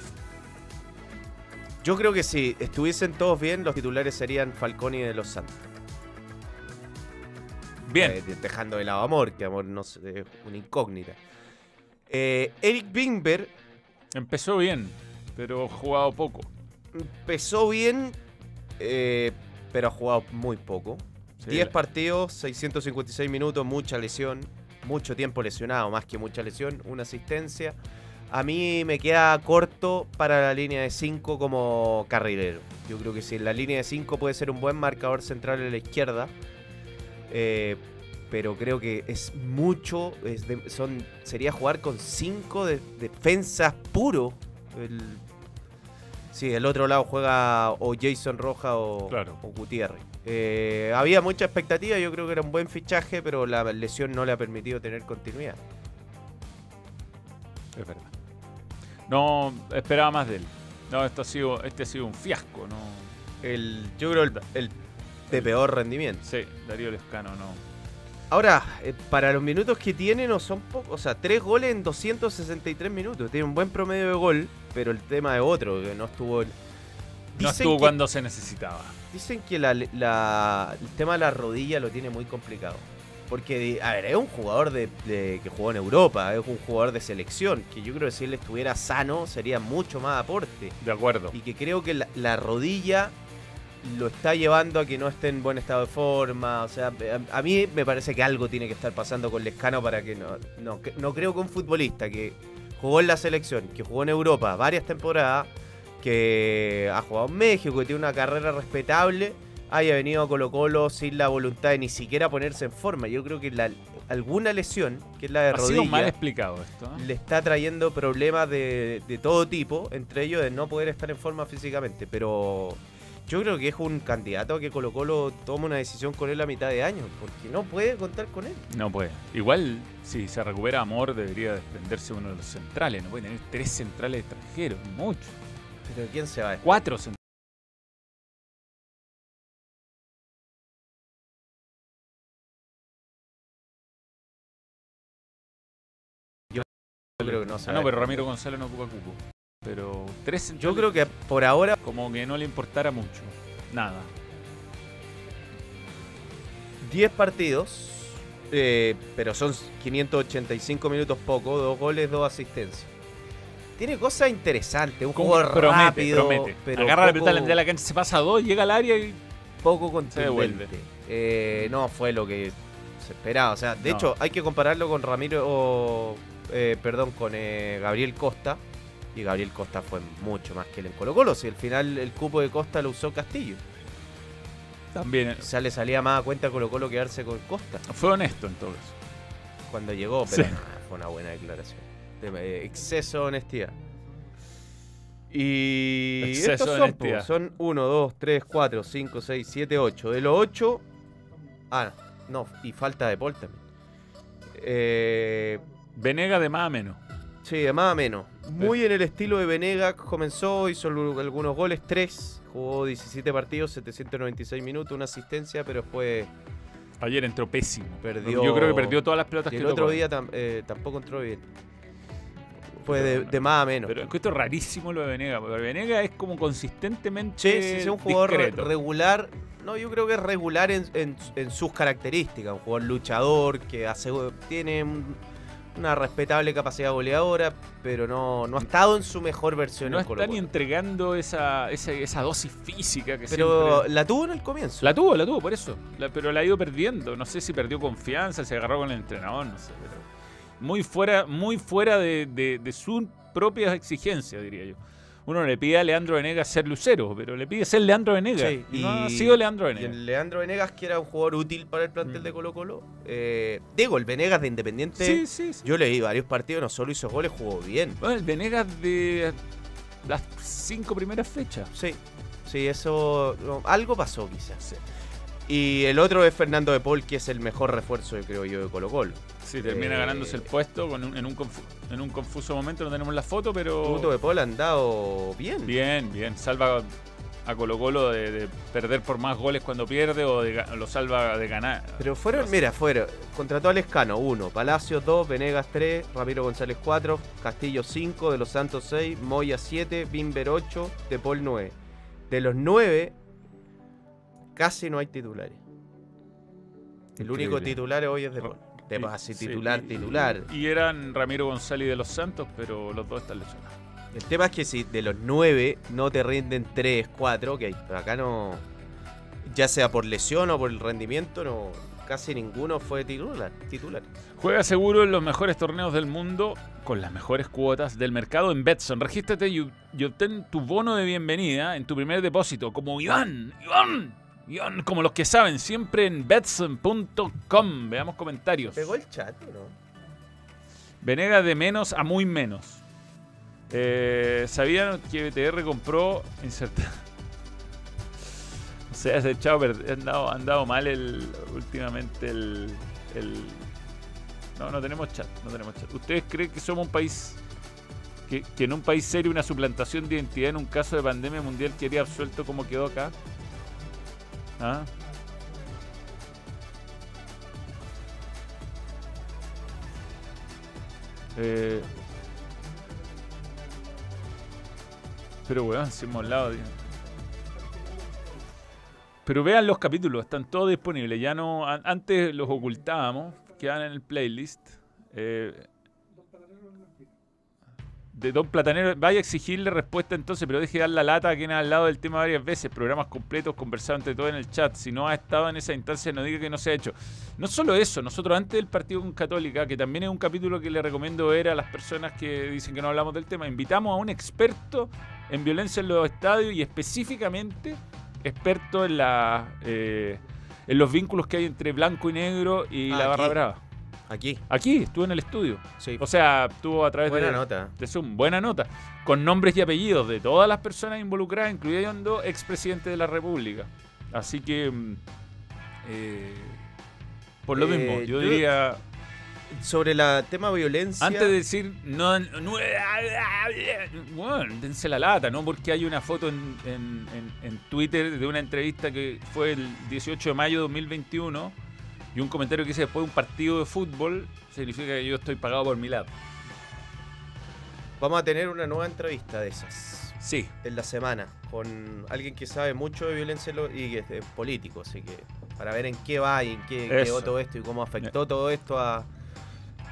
Yo creo que si estuviesen todos bien, los titulares serían Falconi de los Santos. bien. Eh, de- dejando de lado Amor, que Amor no es una incógnita. Eh, Eric Bingber Empezó bien, pero ha jugado poco. empezó bien, eh, pero ha jugado muy poco. Sí, 10 la- partidos, 656 minutos, mucha lesión, mucho tiempo lesionado, más que mucha lesión, una asistencia. A mí me queda corto para la línea de 5 como carrilero. Yo creo que si en la línea de 5 puede ser un buen marcador central en la izquierda, eh, pero creo que es mucho, es de- son, sería jugar con 5 de, defensas puro. El, sí, el otro lado juega o Jason Roja o, Claro. o Gutiérrez. Eh, había mucha expectativa, yo creo que era un buen fichaje, pero la lesión no le ha permitido tener continuidad. Es verdad. No esperaba más de él. No, esto ha sido, este ha sido un fiasco, ¿no? El, yo creo el, el de peor rendimiento. Sí, Darío Lescano no. Ahora, eh, para los minutos que tiene no son pocos, o sea, tres goles en 263 minutos. Tiene un buen promedio de gol, pero el tema es otro, que no estuvo... No estuvo que- cuando se necesitaba. Dicen que la- la- el tema de la rodilla lo tiene muy complicado. Porque, a ver, es un jugador de, de- que jugó en Europa, es un jugador de selección, que yo creo que si él estuviera sano sería mucho más aporte. De acuerdo. Y que creo que la, la rodilla lo está llevando a que no esté en buen estado de forma. O sea, a, a mí me parece que algo tiene que estar pasando con Lescano para que no, no, no creo que un futbolista que jugó en la selección, que jugó en Europa varias temporadas, que ha jugado en México, que tiene una carrera respetable, haya venido a Colo Colo sin la voluntad de ni siquiera ponerse en forma. Yo creo que la- alguna lesión, que es la de Ha sido mal rodilla, explicado esto. ¿eh? le está trayendo problemas de, de todo tipo, entre ellos de no poder estar en forma físicamente. Pero yo creo que es un candidato a que Colo Colo tome una decisión con él a mitad de año, porque no puede contar con él. No puede. Igual, si se recupera Amor, debería desprenderse uno de los centrales. No puede tener tres centrales extranjeros. Mucho. Pero ¿quién se va? Cuatro centrales. Yo creo que no se Ah, va. no, pero Ramiro González no ocupa cupo. Pero tres centrales. Yo creo que por ahora Como que no le importara mucho. Nada. 10 partidos, eh, pero son 585 minutos poco, dos goles, dos asistencias. Tiene cosas interesantes, un promete, rápido, promete. pero Agarra la poco- pelota, le da la cancha, se pasa a dos, llega al área y. poco contundente. Eh, no fue lo que se esperaba. O sea, de No. hecho, hay que compararlo con Ramiro, o, eh, perdón, con eh, Gabriel Costa. Y Gabriel Costa fue mucho más que él en Colo Colo. Si al final el cupo de Costa lo usó Castillo. También. O sea, le salía más a cuenta Colo Colo quedarse con Costa Fue honesto en todo caso. cuando llegó. Pero Sí. nada, fue una buena declaración. De, eh, exceso de honestidad. Y Exceso estos son, honestidad. po, son 1, 2, 3, 4, 5, 6, 7, 8. De los 8. Ah, no, y falta de Paul también. Eh, Venega de más a menos. sí, de más a menos. Muy en el estilo de Venegas. Comenzó, hizo algunos goles, 3. Jugó 17 partidos, 796 minutos, una asistencia, pero después. Ayer entró pésimo. Perdió- Yo creo que perdió todas las pelotas Y que el otro tocó. día tam- eh, tampoco entró bien. Fue de, de más a menos. Pero encuentro rarísimo lo de Venega. Porque Venega es como consistentemente. Sí, sí, es un jugador discreto. regular. No, yo creo que es regular en, en- en sus características. Un jugador luchador que hace, tiene un- una respetable capacidad goleadora, pero no, no ha estado en su mejor versión No en está Colo-Colo. ni entregando esa, esa, esa dosis física que Pero siempre... la tuvo en el comienzo. La tuvo, la tuvo, por eso. La- pero la ha ido perdiendo. No sé si perdió confianza, se agarró con el entrenador, no sé. Pero muy fuera, muy fuera de, de, de sus propias exigencias, diría yo. Uno le pide a Leandro Venegas ser lucero, pero le pide ser Leandro Venegas. Sí, y no ha sido Leandro Venegas. el Leandro Venegas, que era un jugador útil para el plantel Mm. de Colo Colo. Eh, digo, el Venegas de Independiente, Sí, sí, sí. yo leí varios partidos, no solo hizo goles, jugó bien. Bueno, el Venegas de las cinco primeras fechas. Sí, sí, eso. no, algo pasó quizás. Y el otro es Fernando de Paul, que es el mejor refuerzo, creo yo, de Colo Colo. Sí, termina Eh, ganándose el puesto con un- en, un confu- en un confuso momento, no tenemos la foto, pero... Tuto de Paul ha andado bien. Bien, bien. Salva a Colo Colo de, de perder por más goles cuando pierde o de lo salva de ganar. Pero fueron, mira, fueron. Contrató a Lescano 1, Palacio 2, Venegas 3, Ramiro González 4, Castillo 5, De los Santos 6, Moya 7, Bimber 8, De Paul 9. De los 9, casi no hay titulares. El único titular hoy es De Paul. De así, sí, titular, titular. Y eran Ramiro González y de los Santos, pero los dos están lesionados. El tema es que si de los 9 no te rinden 3, 4, ok. Pero acá no. Ya sea por lesión o por el rendimiento, no. Casi ninguno fue titular. titular. Juega seguro en los mejores torneos del mundo con las mejores cuotas del mercado en Betson. Regístrate y, y obtén tu bono de bienvenida en tu primer depósito, como Iván, Iván, Iván, como los que saben, siempre en betson.com. Veamos comentarios. ¿Pegó el chat no? Venegas de menos a muy menos. Eh, ¿Sabían que BTR compró inserta? O sea, se ha echado a perder, ha andado, ha andado mal el, últimamente el, el- No, no tenemos chat, no tenemos chat. ¿Ustedes creen que somos un país... Que, que en un país serio una suplantación de identidad en un caso de pandemia mundial quedaría absuelto como quedó acá? ¿Ah? Eh, pero weón, si hemos hablado. Pero vean los capítulos, están todos disponibles. Ya no. an- Antes los ocultábamos, quedan en el playlist. Eh, de Don Platanero, vaya a exigirle respuesta entonces, pero deje de dar la lata a quien ha hablado del tema varias veces. Programas completos, conversado entre todos en el chat. Si no ha estado en esa instancia, no diga que no se ha hecho. No solo eso, nosotros antes del partido con Católica, que también es un capítulo que le recomiendo ver a las personas que dicen que no hablamos del tema, invitamos a un experto en violencia en los estadios y específicamente experto en, la, eh, en los vínculos que hay entre blanco y negro y Ah, la barra aquí. brava. Aquí. Aquí, estuvo en el estudio. Sí. O sea, estuvo a través Buena de, nota. de Zoom. Buena nota. Con nombres y apellidos de todas las personas involucradas, incluyendo expresidente de la República. Así que. mm, eh, por lo Eh, mismo, yo, yo- diría. Sobre el tema violencia. Antes de decir. No, no- bueno, dense la lata, ¿no? Porque hay una foto en, en- en- en Twitter de una entrevista que fue el 18 de mayo de 2021 y un comentario que dice después de un partido de fútbol significa que yo estoy pagado por mi lado. Vamos a tener una nueva entrevista de esas. Sí. En la semana. Con alguien que sabe mucho de violencia y que es político. Así que. Para ver en qué va y en qué Eso. quedó todo esto y cómo afectó todo esto a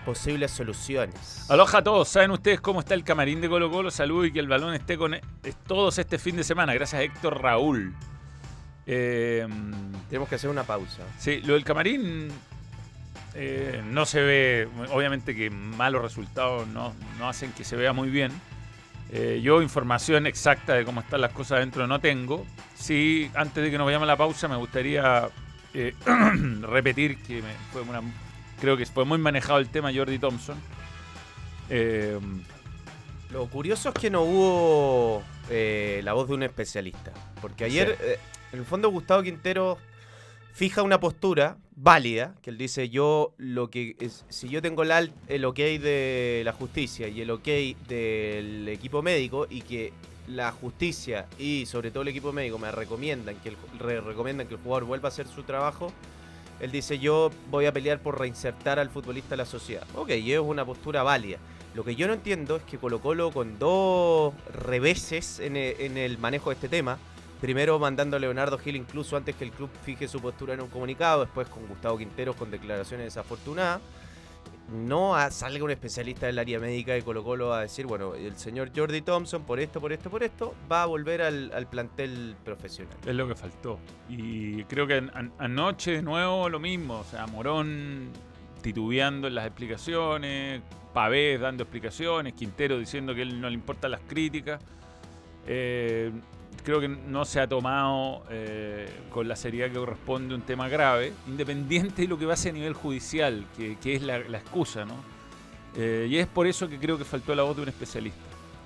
posibles soluciones. Aloha a todos, ¿saben ustedes cómo está el camarín de Colo Colo? Saludos y que el balón esté con es- todos este fin de semana. Gracias a Héctor Raúl. Eh, Tenemos que hacer una pausa. sí, lo del camarín eh, no se ve, obviamente que malos resultados no, no hacen que se vea muy bien. Eh, yo información exacta de cómo están las cosas adentro no tengo. Sí, antes de que nos vayamos a la pausa me gustaría eh, repetir que me- fue una, creo que fue muy manejado el tema Jordi Thompson. Eh, Lo curioso es que no hubo la voz de un especialista. Porque ayer, Sí. En el fondo, Gustavo Quintero fija una postura válida, que él dice, yo lo que si yo tengo el, el ok de la justicia y el ok del equipo médico y que la justicia y sobre todo el equipo médico me recomiendan que el, re- recomiendan que el jugador vuelva a hacer su trabajo, él dice yo voy a pelear por reinsertar al futbolista a la sociedad. Ok, y es una postura válida. Lo que yo no entiendo es que Colo Colo con dos reveses en e- en el manejo de este tema, Primero mandando a Leonardo Gil incluso antes que el club fije su postura en un comunicado, después con Gustavo Quinteros con declaraciones desafortunadas. No a- salga un especialista del área médica de Colo Colo a decir, bueno, el señor Jordi Thompson por esto, por esto, por esto, va a volver al, plantel profesional. Es lo que faltó. Y creo que an- an- anoche de nuevo lo mismo. O sea, Morón titubeando en las explicaciones, Pavés dando explicaciones, Quintero diciendo que él no le importan las críticas. Eh, creo que no se ha tomado eh, con la seriedad que corresponde un tema grave, independiente de lo que pase a nivel judicial, que, que es la, excusa, ¿no? Eh, y es por eso que creo que faltó la voz de un especialista.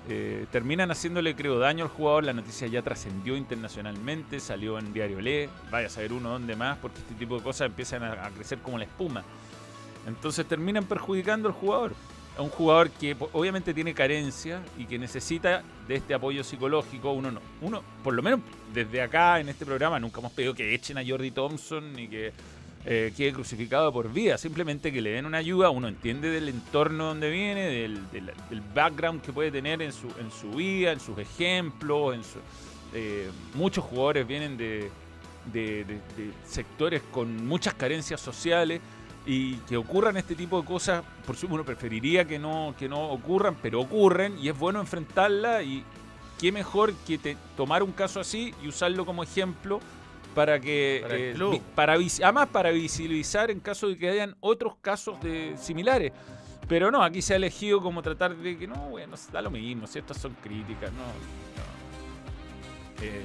Eh, terminan haciéndole, creo, daño al jugador. La noticia ya trascendió internacionalmente, salió en Diario Le, vaya a saber uno dónde más, porque este tipo de cosas empiezan a, a crecer como la espuma. Entonces terminan perjudicando al jugador. Es un jugador que obviamente tiene carencia y que necesita de este apoyo psicológico. Uno no, uno, por lo menos desde acá en este programa, nunca hemos pedido que echen a Jordi Thompson ni que eh, quede crucificado por vida. Simplemente que le den una ayuda. Uno entiende del entorno donde viene, del, del- background que puede tener en su, en su vida, en sus ejemplos. En su, eh, muchos jugadores vienen de- de sectores con muchas carencias sociales y que ocurran este tipo de cosas, por supuesto uno preferiría que no, que no ocurran, pero ocurren y es bueno enfrentarla y qué mejor que te- tomar un caso así y usarlo como ejemplo para que Para eh, vi- para además para visibilizar en caso de que hayan otros casos de similares. Pero no, aquí se ha elegido como tratar de que no, bueno, da lo mismo, si estas son críticas, no. no. Eh,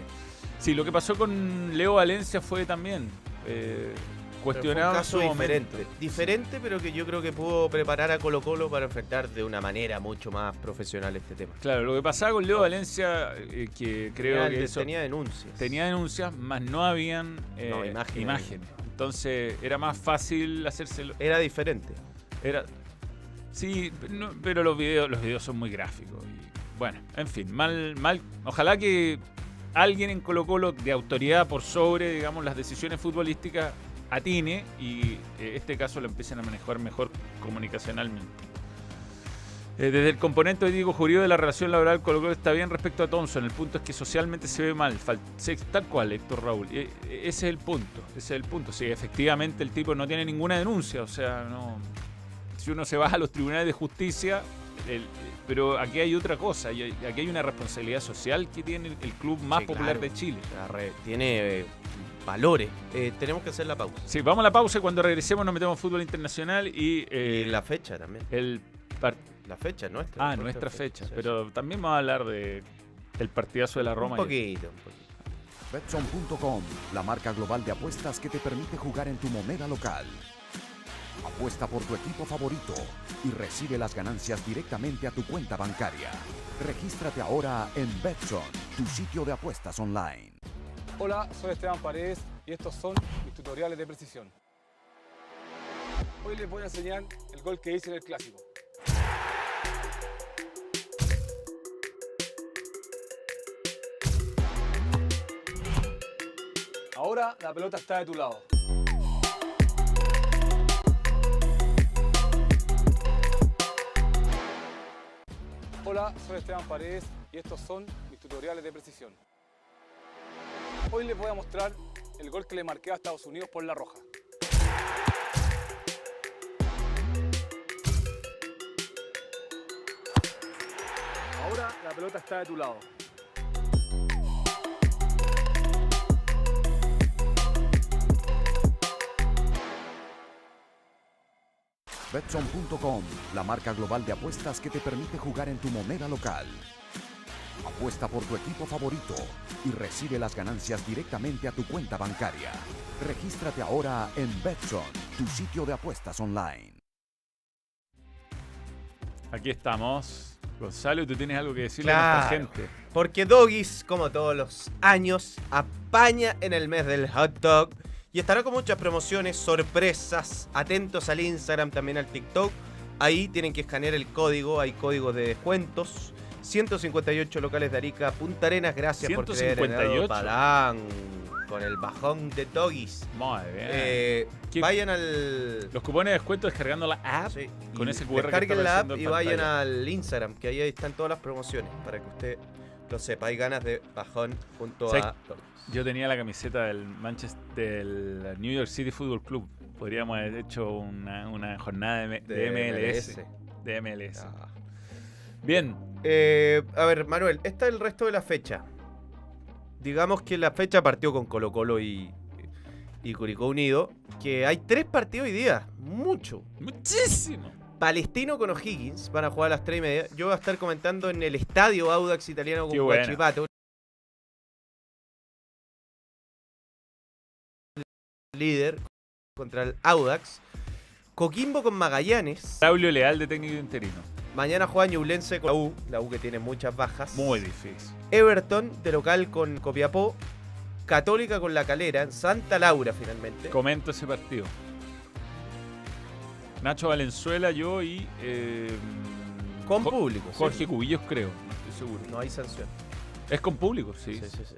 sí, lo que pasó con Leo Valencia fue también eh, cuestionado. fue un en caso momento. diferente. Diferente, pero que yo creo que pudo preparar a Colo Colo para enfrentar de una manera mucho más profesional este tema. Claro, lo que pasaba con Leo Valencia, eh, que creo Tenía- que eso- tenía denuncias. tenía denuncias, más no habían eh, No, imágenes. imágenes. Entonces era más fácil hacérselo. Era diferente. Era, sí, no, pero los videos, los videos son muy gráficos. y, bueno, en fin, mal, mal. Ojalá que alguien en Colo Colo de autoridad por sobre, digamos, las decisiones futbolísticas atine y eh, este caso lo empiecen a manejar mejor comunicacionalmente. Eh, desde el componente digo jurídico de la relación laboral Colo está bien respecto a Thompson. El punto es que socialmente se ve mal. Fal- tal cual, Héctor Raúl. Eh, ese es el punto. Ese es el punto. Sí, efectivamente el tipo no tiene ninguna denuncia. O sea, no. Si uno se va a los tribunales de justicia, el- pero aquí hay otra cosa. y Aquí hay una responsabilidad social que tiene el club más Sí, popular claro. de Chile. Re- tiene eh, valores. Eh, tenemos que hacer la pausa. Sí, vamos a la pausa y cuando regresemos nos metemos fútbol internacional y, eh, y la fecha también. el La fecha es nuestra. Ah, nuestra nuestra fecha. Pero también vamos a hablar de el partidazo de la. Roma. Un poquito, un poquito. Betson.com, la marca global de apuestas que te permite jugar en tu moneda local. Apuesta por tu equipo favorito y recibe las ganancias directamente a tu cuenta bancaria. Regístrate ahora en Betson, tu sitio de apuestas online. Hola, soy Esteban Paredes y estos son mis tutoriales de precisión. Hoy les voy a enseñar el gol que hice en el clásico. Ahora la pelota está de tu lado. Hola, soy Esteban Paredes y estos son mis tutoriales de precisión. Hoy les voy a mostrar el gol que le marqué a Estados Unidos por la roja. Ahora la pelota está de tu lado. Betson.com, la marca global de apuestas que te permite jugar en tu moneda local. Apuesta por tu equipo favorito y recibe las ganancias directamente a tu cuenta bancaria. Regístrate ahora en Betson, tu sitio de apuestas online. Aquí estamos. Gonzalo, ¿tú tienes algo que decirle a Claro. nuestra gente? Porque Doggies, como todos los años, apaña en el mes del hot dog y estará con muchas promociones, sorpresas. Atentos al Instagram, también al TikTok. Ahí tienen que escanear el código, hay códigos de descuentos. 158 locales de Arica, Punta Arenas, gracias por creer en 158. Helado Palán, con el bajón de Doggies. Muy bien. Eh, ¿Qué- vayan al... Los cupones de descuento descargando la app. Sí, con y ese QR que descarguen está la app y vayan al Instagram, que ahí están todas las promociones, para que usted lo sepa. Hay ganas de bajón junto a... Yo tenía la camiseta del Manchester del New York City Football Club. Podríamos haber hecho una, una jornada de, de MLS. De MLS. Ah. Bien. Eh, a ver, Manuel, esta es el resto de la fecha. Digamos que la fecha partió con Colo Colo y, y Curicó Unido, que hay tres partidos hoy día, mucho. Muchísimo. Palestino con O'Higgins van a jugar a las 3 y media. Yo voy a estar comentando en el estadio Audax italiano con. Guachipato. Líder contra el Audax. Coquimbo con Magallanes. Braulio Leal de técnico interino. Mañana juega Ñublense con la U. La U que tiene muchas bajas. Muy difícil. Everton de local con Copiapó. Católica con La Calera. Santa Laura finalmente. Comento ese partido. Nacho Valenzuela, yo y. eh, Con Jo- público. sí. Jorge Cubillos, creo. No estoy seguro. No hay sanción. Es con público, sí. Sí, sí,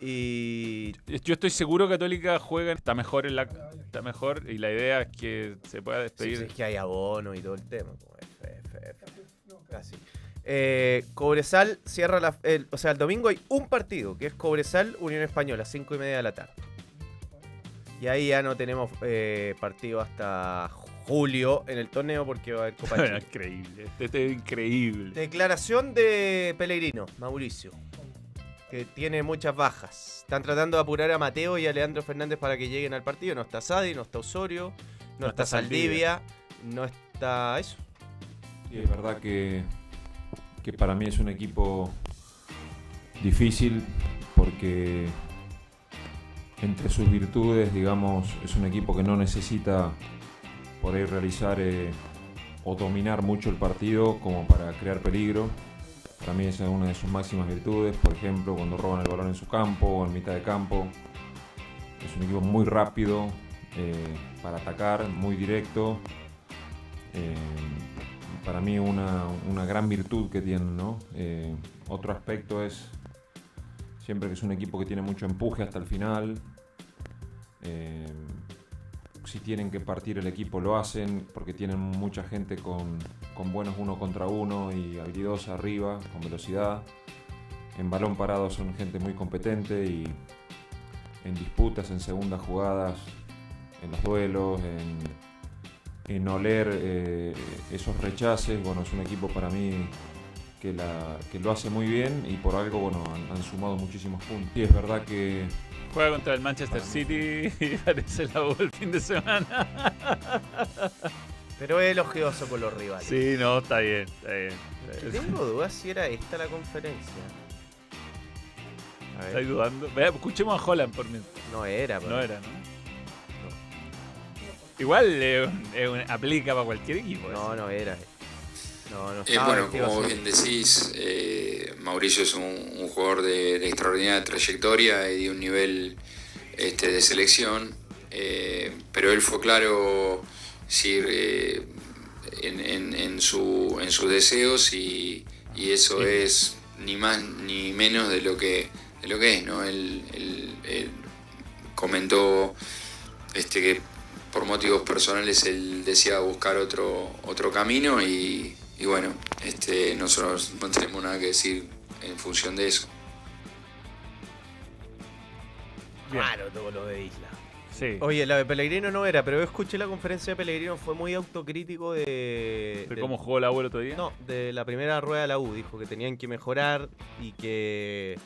Y Yo estoy seguro que Católica juega, está mejor en la está mejor y la idea es que se pueda despedir. sí, es que hay abono y todo el tema. Así. Eh, Cobresal cierra la. el- o sea, el domingo hay un partido que es Cobresal Unión Española, 5 y media de la tarde. Y ahí ya no tenemos eh, partido hasta julio en el torneo porque va a haber Copa Chile. increíble. Este, este es increíble. Declaración de Pellegrino, Mauricio, que tiene muchas bajas. Están tratando de apurar a Mateo y a Leandro Fernández para que lleguen al partido. No está Sadi, no está Osorio, no, No está, está Saldivia, no está eso. Y es verdad que, que para mí es un equipo difícil porque entre sus virtudes, digamos, es un equipo que no necesita por ahí realizar eh, o dominar mucho el partido como para crear peligro. Para mí esa es una de sus máximas virtudes, por ejemplo, cuando roban el balón en su campo o en mitad de campo. Es un equipo muy rápido eh, para atacar, muy directo. Eh, para mí una, una gran virtud que tienen, ¿no? Eh, otro aspecto es siempre que es un equipo que tiene mucho empuje hasta el final. Si tienen que partir el equipo lo hacen porque tienen mucha gente con, con buenos uno contra uno y habilidosa arriba, con velocidad. En balón parado son gente muy competente y en disputas, en segundas jugadas, en los duelos, en, en oler eh, esos rechaces. Bueno, es un equipo para mí que lo hace muy bien y por algo bueno, han, han sumado muchísimos puntos. Y es verdad que Juega contra el Manchester City y parece la U el fin de semana. Pero es elogioso con los rivales. Sí, no, está bien, está bien. está bien. Tengo dudas si era esta la conferencia. ¿Estáis dudando? Vea, escuchemos a Holland por mientras. no era, pero- No era, ¿no? Igual eh, un- aplica para cualquier equipo. No, eso. no era. No, no Eh, bueno, como bien decís, eh, Mauricio es un, un jugador de, de extraordinaria trayectoria y de un nivel este, de selección, eh, pero él fue claro sí, en, en- en su, en sus deseos y, y eso es ni más ni menos de lo que, de lo que es. ¿no? Él, él- él comentó este, que por motivos personales él decía buscar otro, otro camino y, y bueno, este, nosotros no tenemos nada que decir en función de eso. Raro todo lo de Isla. Sí. Oye, la de Pellegrino no era, pero yo escuché la conferencia de Pellegrino, fue muy autocrítico de... ¿De de- cómo jugó el abuelo otro día? No, de la primera rueda de la U. Dijo que tenían que mejorar y que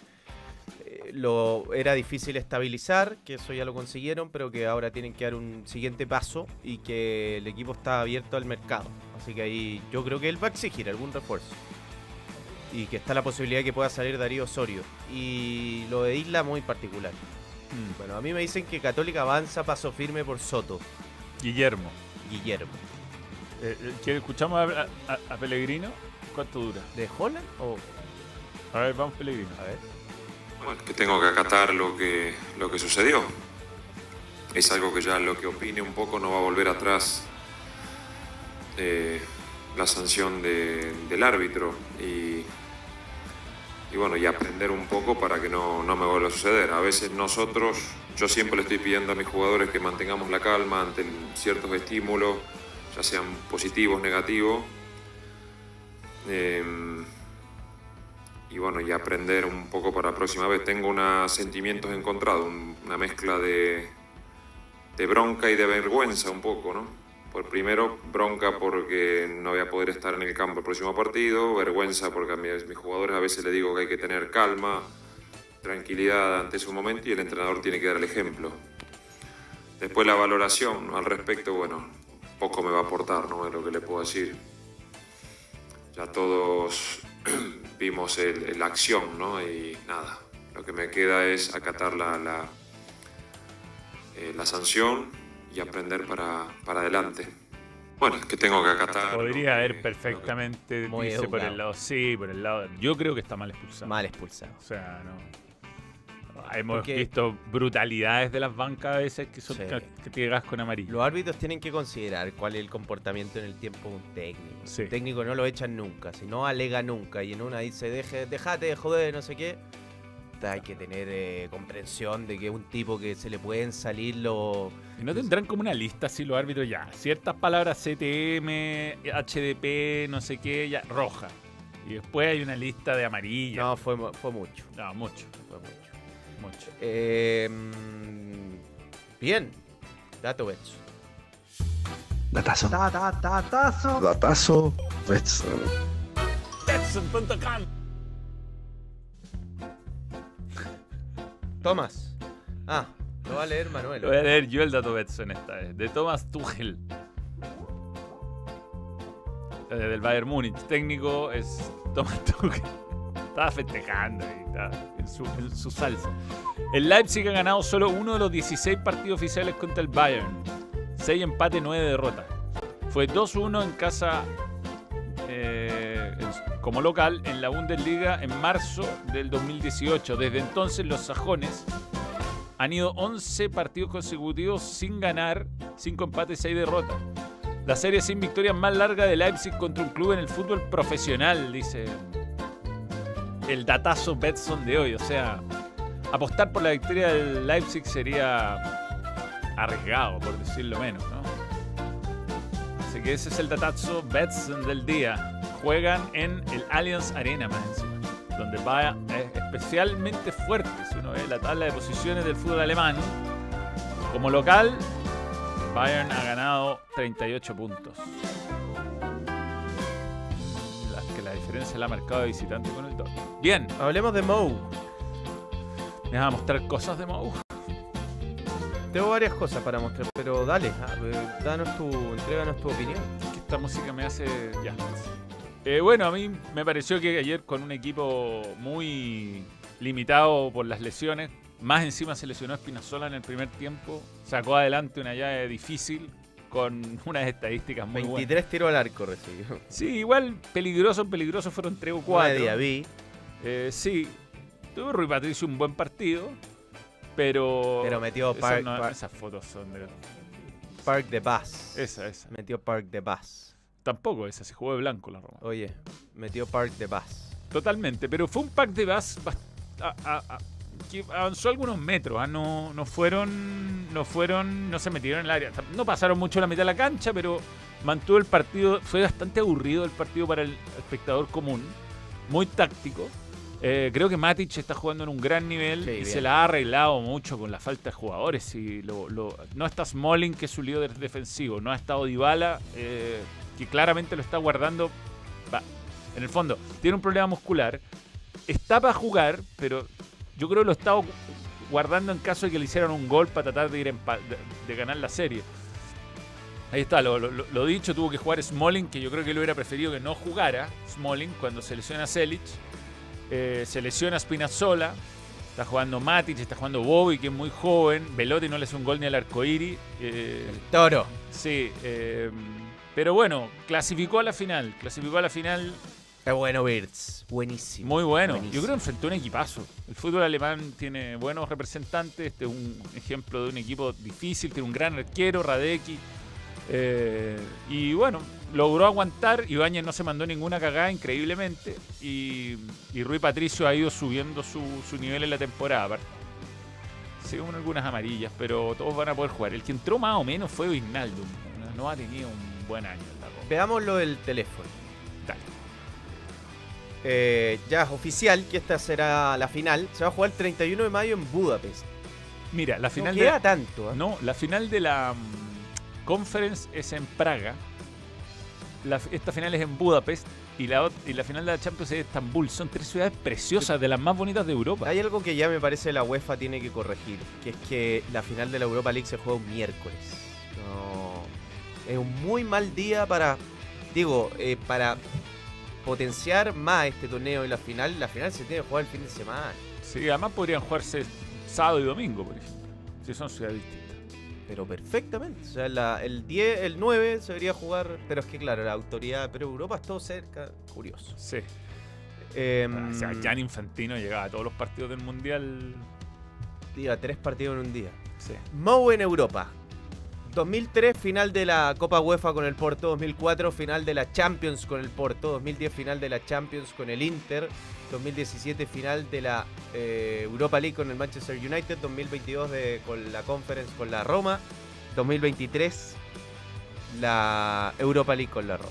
lo era difícil estabilizar, que eso ya lo consiguieron, pero que ahora tienen que dar un siguiente paso y que el equipo está abierto al mercado. Así que ahí yo creo que él va a exigir algún refuerzo. Y que está la posibilidad de que pueda salir Darío Osorio. Y lo de Isla muy particular. Mm. Bueno, a mí me dicen que Católica avanza paso firme por Soto, Guillermo. Guillermo. Eh, eh, ¿quiere- ¿Escuchamos a, a- a Pellegrino? ¿Cuánto dura? ¿De Holland? O, A ver, vamos Pellegrino. a ver. Bueno, que tengo que acatar lo que, lo que sucedió. Es algo que ya lo que opine un poco no va a volver atrás eh, la sanción de- del árbitro y, y bueno, y aprender un poco para que no, no me vuelva a suceder. A veces nosotros, yo siempre le estoy pidiendo a mis jugadores que mantengamos la calma ante ciertos estímulos, ya sean positivos, negativos. Em, y bueno, y aprender un poco para la próxima vez. Tengo unos sentimientos encontrados, un- una mezcla de, de bronca y de vergüenza un poco, ¿no? Por primero, bronca porque no voy a poder estar en el campo el próximo partido, vergüenza porque a mis, mis jugadores a veces les digo que hay que tener calma, tranquilidad ante su momento y el entrenador tiene que dar el ejemplo. Después la valoración al respecto, bueno, poco me va a aportar, ¿no? Es lo que le puedo decir. Ya todos vimos el- la acción, ¿no? Y nada, lo que me queda es acatar la, la, eh, la sanción y aprender para, para adelante. Bueno, es que tengo que acatar. Podría que- haber que- perfectamente Muy irse por el lado. Sí, por el lado. Yo creo que está mal expulsado. Mal expulsado. O sea, no. Hemos Porque- visto brutalidades de las bancas a veces que son Sí. que te llegas con amarillo. Los árbitros tienen que considerar cuál es el comportamiento en el tiempo de un técnico. Sí. Un técnico no lo echan nunca, si no alega nunca. Y en una dice, Deje, dejate de joder, no sé qué. Hay que tener eh, comprensión de que es un tipo que se le pueden salir los... Y no tendrán como una lista así los árbitros ya. Ciertas palabras CTM, HDP, no sé qué, ya, roja. Y después hay una lista de amarilla. No, fue, fue mucho. No, mucho, mucho. Eh, mm, bien. Dato Betson. Datazo. Da, da, datazo. Datazo. Betson. Betson.com. Tomás. Ah, lo va a leer Manuel. Lo voy a leer yo el dato Betson esta vez. De Thomas Tuchel. Eh, del Bayern Múnich. Técnico es Thomas Tuchel. Estaba festejando y estaba en su, en su salsa. El Leipzig ha ganado solo uno de los 16 partidos oficiales contra el Bayern. 6 empates, 9 derrotas. Fue 2-1 en casa eh, como local en la Bundesliga en marzo del 2018. Desde entonces los sajones han ido 11 partidos consecutivos sin ganar, 5 empates, 6 derrotas. La serie sin victorias más larga de Leipzig contra un club en el fútbol profesional, dice el datazo Betson de hoy. O sea, apostar por la victoria del Leipzig sería arriesgado, por decirlo menos, ¿no? Así que ese es el datazo Betson del día. Juegan en el Allianz Arena más encima, donde va es especialmente fuerte. Si uno ve la tabla de posiciones del fútbol alemán, como local, Bayern ha ganado 38 puntos. Diferencia la ha marcado de visitante con el Dortmund. Bien, Hablemos de Mou. me vas a mostrar cosas de Mou. Tengo varias cosas para mostrar, pero dale, danos tu, entréganos tu opinión. que esta música me hace. Ya. Eh, bueno, a mí me pareció que ayer con un equipo muy limitado por las lesiones, más encima se lesionó Espinazola en el primer tiempo, sacó adelante una llave difícil con unas estadísticas muy 23 buenas. tiros al arco recibió. Sí, igual peligroso, peligroso fueron 3 o Una 4. de Diaby, Eh, sí, tuvo Rui Patricio un buen partido, pero. pero metió esas Park, no- Park, esas fotos son de. Park de Bass. Esa, esa. Metió Park de Bass. Tampoco esa, se jugó de blanco la Roma. Oye, metió Park de Bass. Totalmente, pero fue un pack de bas bast- a- a- a- que avanzó algunos metros, ¿ah? no, no fueron, no fueron, no se metieron en el área, no pasaron mucho la mitad de la cancha, pero mantuvo el partido, fue bastante aburrido el partido para el espectador común, muy táctico. Eh, creo que Matic está jugando en un gran nivel Sí, y bien. se la ha arreglado mucho con la falta de jugadores. Y lo- lo- no está Smalling, que es su líder defensivo, no ha estado Dybala, eh, que claramente lo está guardando. Va, en el fondo, tiene un problema muscular. Está para jugar, pero yo creo que lo está guardando en caso de que le hicieran un gol para tratar de, ir en de, de ganar la serie. Ahí está, lo, lo- lo dicho, tuvo que jugar Smalling, que yo creo que lo hubiera preferido que no jugara Smalling cuando se lesiona Selic. Eh, se lesiona Spinazzola. Está jugando Matic, está jugando Bobby, que es muy joven. Velotti no le hace un gol ni al arcoíris. Eh, Toro. sí, eh, pero bueno, clasificó a la final. Clasificó a la final Qué bueno, Birds. Buenísimo. muy bueno. Buenísimo. Yo creo que enfrentó un equipazo. El fútbol alemán tiene buenos representantes. Este es un ejemplo de un equipo difícil. Tiene un gran arquero, Radecki. Eh, y bueno, logró aguantar. Ibáñez no se mandó ninguna cagada, increíblemente. Y, y Rui Patricio ha ido subiendo su, su nivel en la temporada. con algunas amarillas, pero todos van a poder jugar. El que entró más o menos fue Wijnaldum. No, ha tenido un buen año en la Roma. Veamos lo del teléfono. Eh, ya es oficial que esta será la final. Se va a jugar el 31 de mayo en Budapest. Mira, la final no de queda tanto. ¿ah? No, la final de la mm, conference es en Praga. La- esta final es en Budapest y la, y la final de la Champions es Estambul. Son tres ciudades preciosas, de las más bonitas de Europa. Hay algo que ya me parece la UEFA tiene que corregir, que es que la final de la Europa League se juega un miércoles. No, es un muy mal día para, digo, eh, para potenciar más este torneo y la final. La final se tiene que jugar el fin de semana. Sí, además podrían jugarse sábado y domingo, por ejemplo. Si son ciudades distintas. Pero perfectamente. O sea, la- el 10, el 9 se debería jugar. Pero es que claro, la autoridad. Pero Europa es todo cerca. Curioso. Sí. Em, o sea, Jan Infantino llegaba a todos los partidos del Mundial Diga, tres partidos en un día. Sí. Mou en Europa. 2003, final de la Copa UEFA con el Porto. 2004, final de la Champions con el Porto. 2010, final de la Champions con el Inter. 2017, final de la eh, Europa League con el Manchester United. 2022, de, con la Conference con la Roma. 2023, la Europa League con la Roma.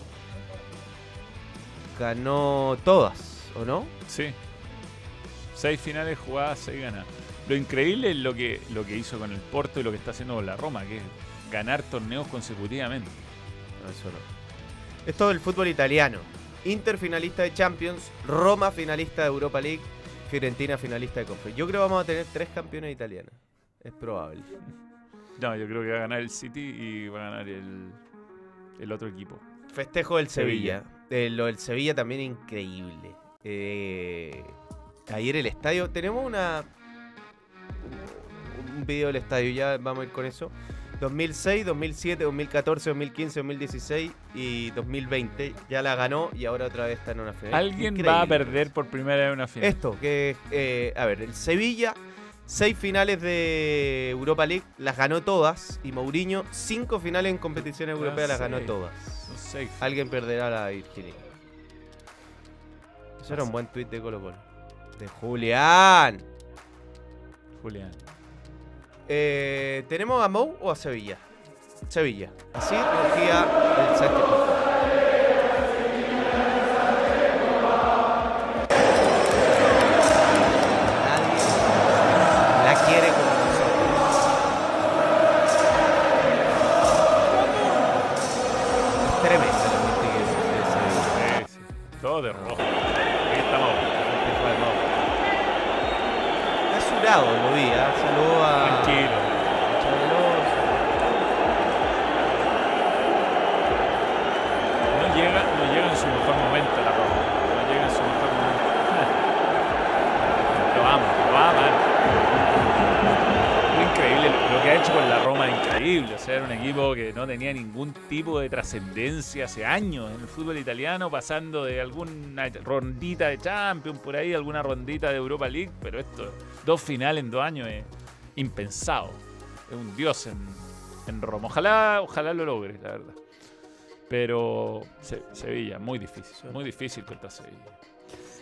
Ganó todas, ¿o no? Sí. Seis finales jugadas, seis ganadas. Lo increíble es lo que, lo que hizo con el Porto y lo que está haciendo con la Roma, que es ganar torneos consecutivamente. No, eso no. Es todo el fútbol italiano. Inter finalista de Champions, Roma finalista de Europa League, Fiorentina finalista de Conference. Yo creo que vamos a tener tres campeones italianos. Es probable. No, yo creo que va a ganar el City y va a ganar el, el otro equipo. Festejo del Sevilla. Sevilla. Eh, lo del Sevilla también increíble. Eh, ayer el estadio. Tenemos una. Un video del estadio, ya vamos a ir con eso. 2006, 2007, 2014, 2015, 2016 y 2020. Ya la ganó y ahora otra vez está en una final. Alguien Increíble. va a perder por primera vez una final. Esto, que eh, a ver, el Sevilla, seis finales de Europa League, las ganó todas. Y Mourinho, cinco finales en competiciones europeas, las ganó todas. Son seis. Alguien perderá la Virginia. Eso era un buen tuit de Colo Colo. De Julián. Julián. Eh, ¿Tenemos a Mou o a Sevilla? Sevilla. Así rugía el césped. Pasando de alguna rondita de Champions por ahí, alguna rondita de Europa League, pero esto, dos finales en dos años es impensado. Es un dios en, en Roma. Ojalá, ojalá lo logre, la verdad. Pero Se- Sevilla, muy difícil, muy difícil contra Sevilla.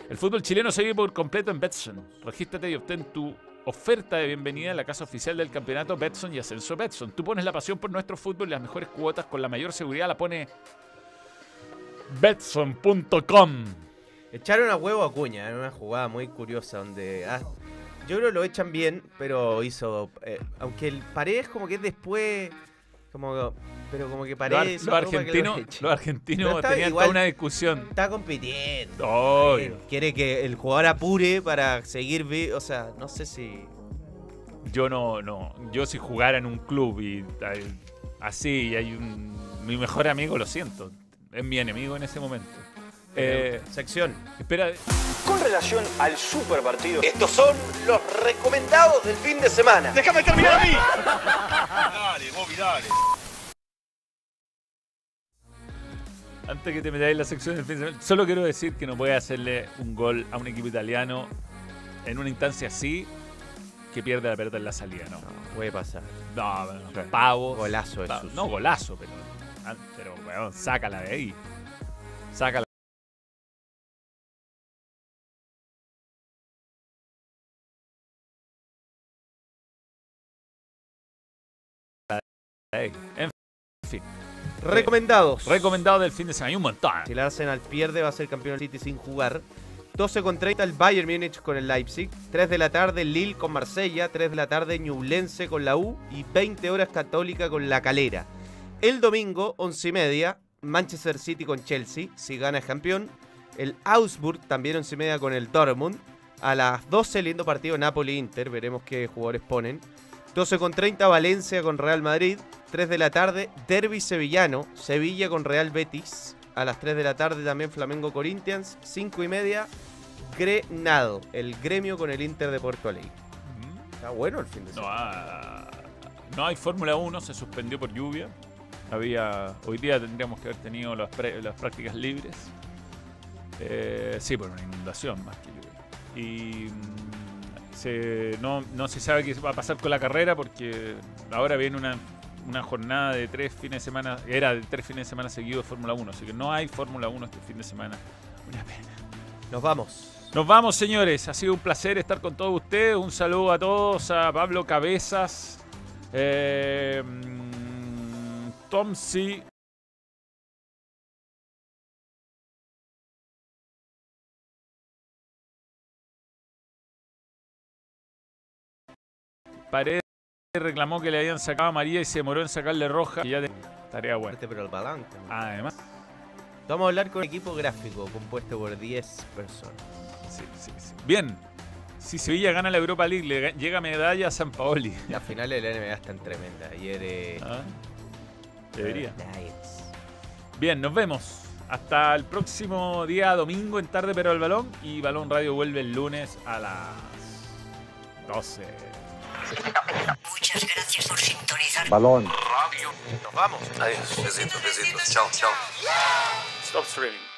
El fútbol chileno se vive por completo en Betson. Regístrate y obtén tu oferta de bienvenida en la casa oficial del campeonato Betson y Ascenso Betson. Tú pones la pasión por nuestro fútbol y las mejores cuotas con la mayor seguridad la pone Betson.com. Echaron a huevo a Cuña en una jugada muy curiosa donde. ah, yo creo que lo echan bien, pero hizo. eh, aunque el Paredes como que es después. Como, pero como que Los, Paredes. ar- los argentinos, los argentinos Pero está tenían igual- toda una discusión. Está compitiendo. Obvio. Quiere que el jugador apure para seguir. vi- O sea, no sé si. Yo no, no. Yo si jugara en un club y hay- así y hay un. Mi mejor amigo, lo siento. Es mi enemigo en ese momento. Eh, sección. Espera, Con relación al super partido, estos son los recomendados del fin de semana. ¡Déjame terminar a mí! dale, Bobby, dale. antes que te metáis en la sección del fin de semana, solo quiero decir que no puede hacerle un gol a un equipo italiano en una instancia así que pierde la pelota en la salida, ¿no? Puede pasar. No, no, pavo. Golazo Suso. No, golazo, pero. Pero, weón, sácala de ahí. Sácala. de ahí. En fin. Recomendados. Recomendado del fin de semana. Hay un montón. Si el Arsenal pierde, va a ser campeón del City sin jugar. 12 con 30 el Bayern Múnich con el Leipzig. 3 de la tarde Lille con Marsella. 3 de la tarde Ñublense con la U. Y 20 horas Católica con la Calera. El domingo, 11 y media, Manchester City con Chelsea. Si gana es campeón. El Augsburg también 11 y media con el Dortmund. A las 12 lindo partido Napoli-Inter. Veremos qué jugadores ponen. 12 con 30 Valencia con Real Madrid. 3 de la tarde Derby Sevillano. Sevilla con Real Betis. A las 3 de la tarde también Flamengo Corinthians. 5 y media Grenado. El gremio con el Inter de Porto Alegre. Está bueno el fin de No, semana. ah, no hay Fórmula 1, se suspendió por lluvia. Había, hoy día tendríamos que haber tenido las, pre- las prácticas libres. Eh, sí, por una inundación más que lluvia. Y mm, se- no, no se sabe qué va a pasar con la carrera porque ahora viene una, una jornada de tres fines de semana, era de tres fines de semana seguidos de Fórmula 1, así que no hay Fórmula 1 este fin de semana. Una pena. Nos vamos. Nos vamos, señores. Ha sido un placer estar con todos ustedes. Un saludo a todos, a Pablo Cabezas, eh, mm, Tomsi. Paredes reclamó que le habían sacado a María y se demoró en sacarle roja. Y ya te- tarea buena. Pero el balance. Además, Vamos a hablar con un equipo gráfico compuesto por 10 personas. sí, sí, sí. Bien. Si Sevilla gana la Europa League, le ga- llega medalla a San Paoli. Las finales de la NBA están tremendas. Ayer. Eh, Ah, Debería. Bien, nos vemos. Hasta el próximo día domingo en tarde pero el balón y Balón Radio vuelve el lunes a las 12. Muchas gracias por sintonizar. Balón. Nos vamos. Adiós. Besitos, besitos. Chao, chao. Stop streaming.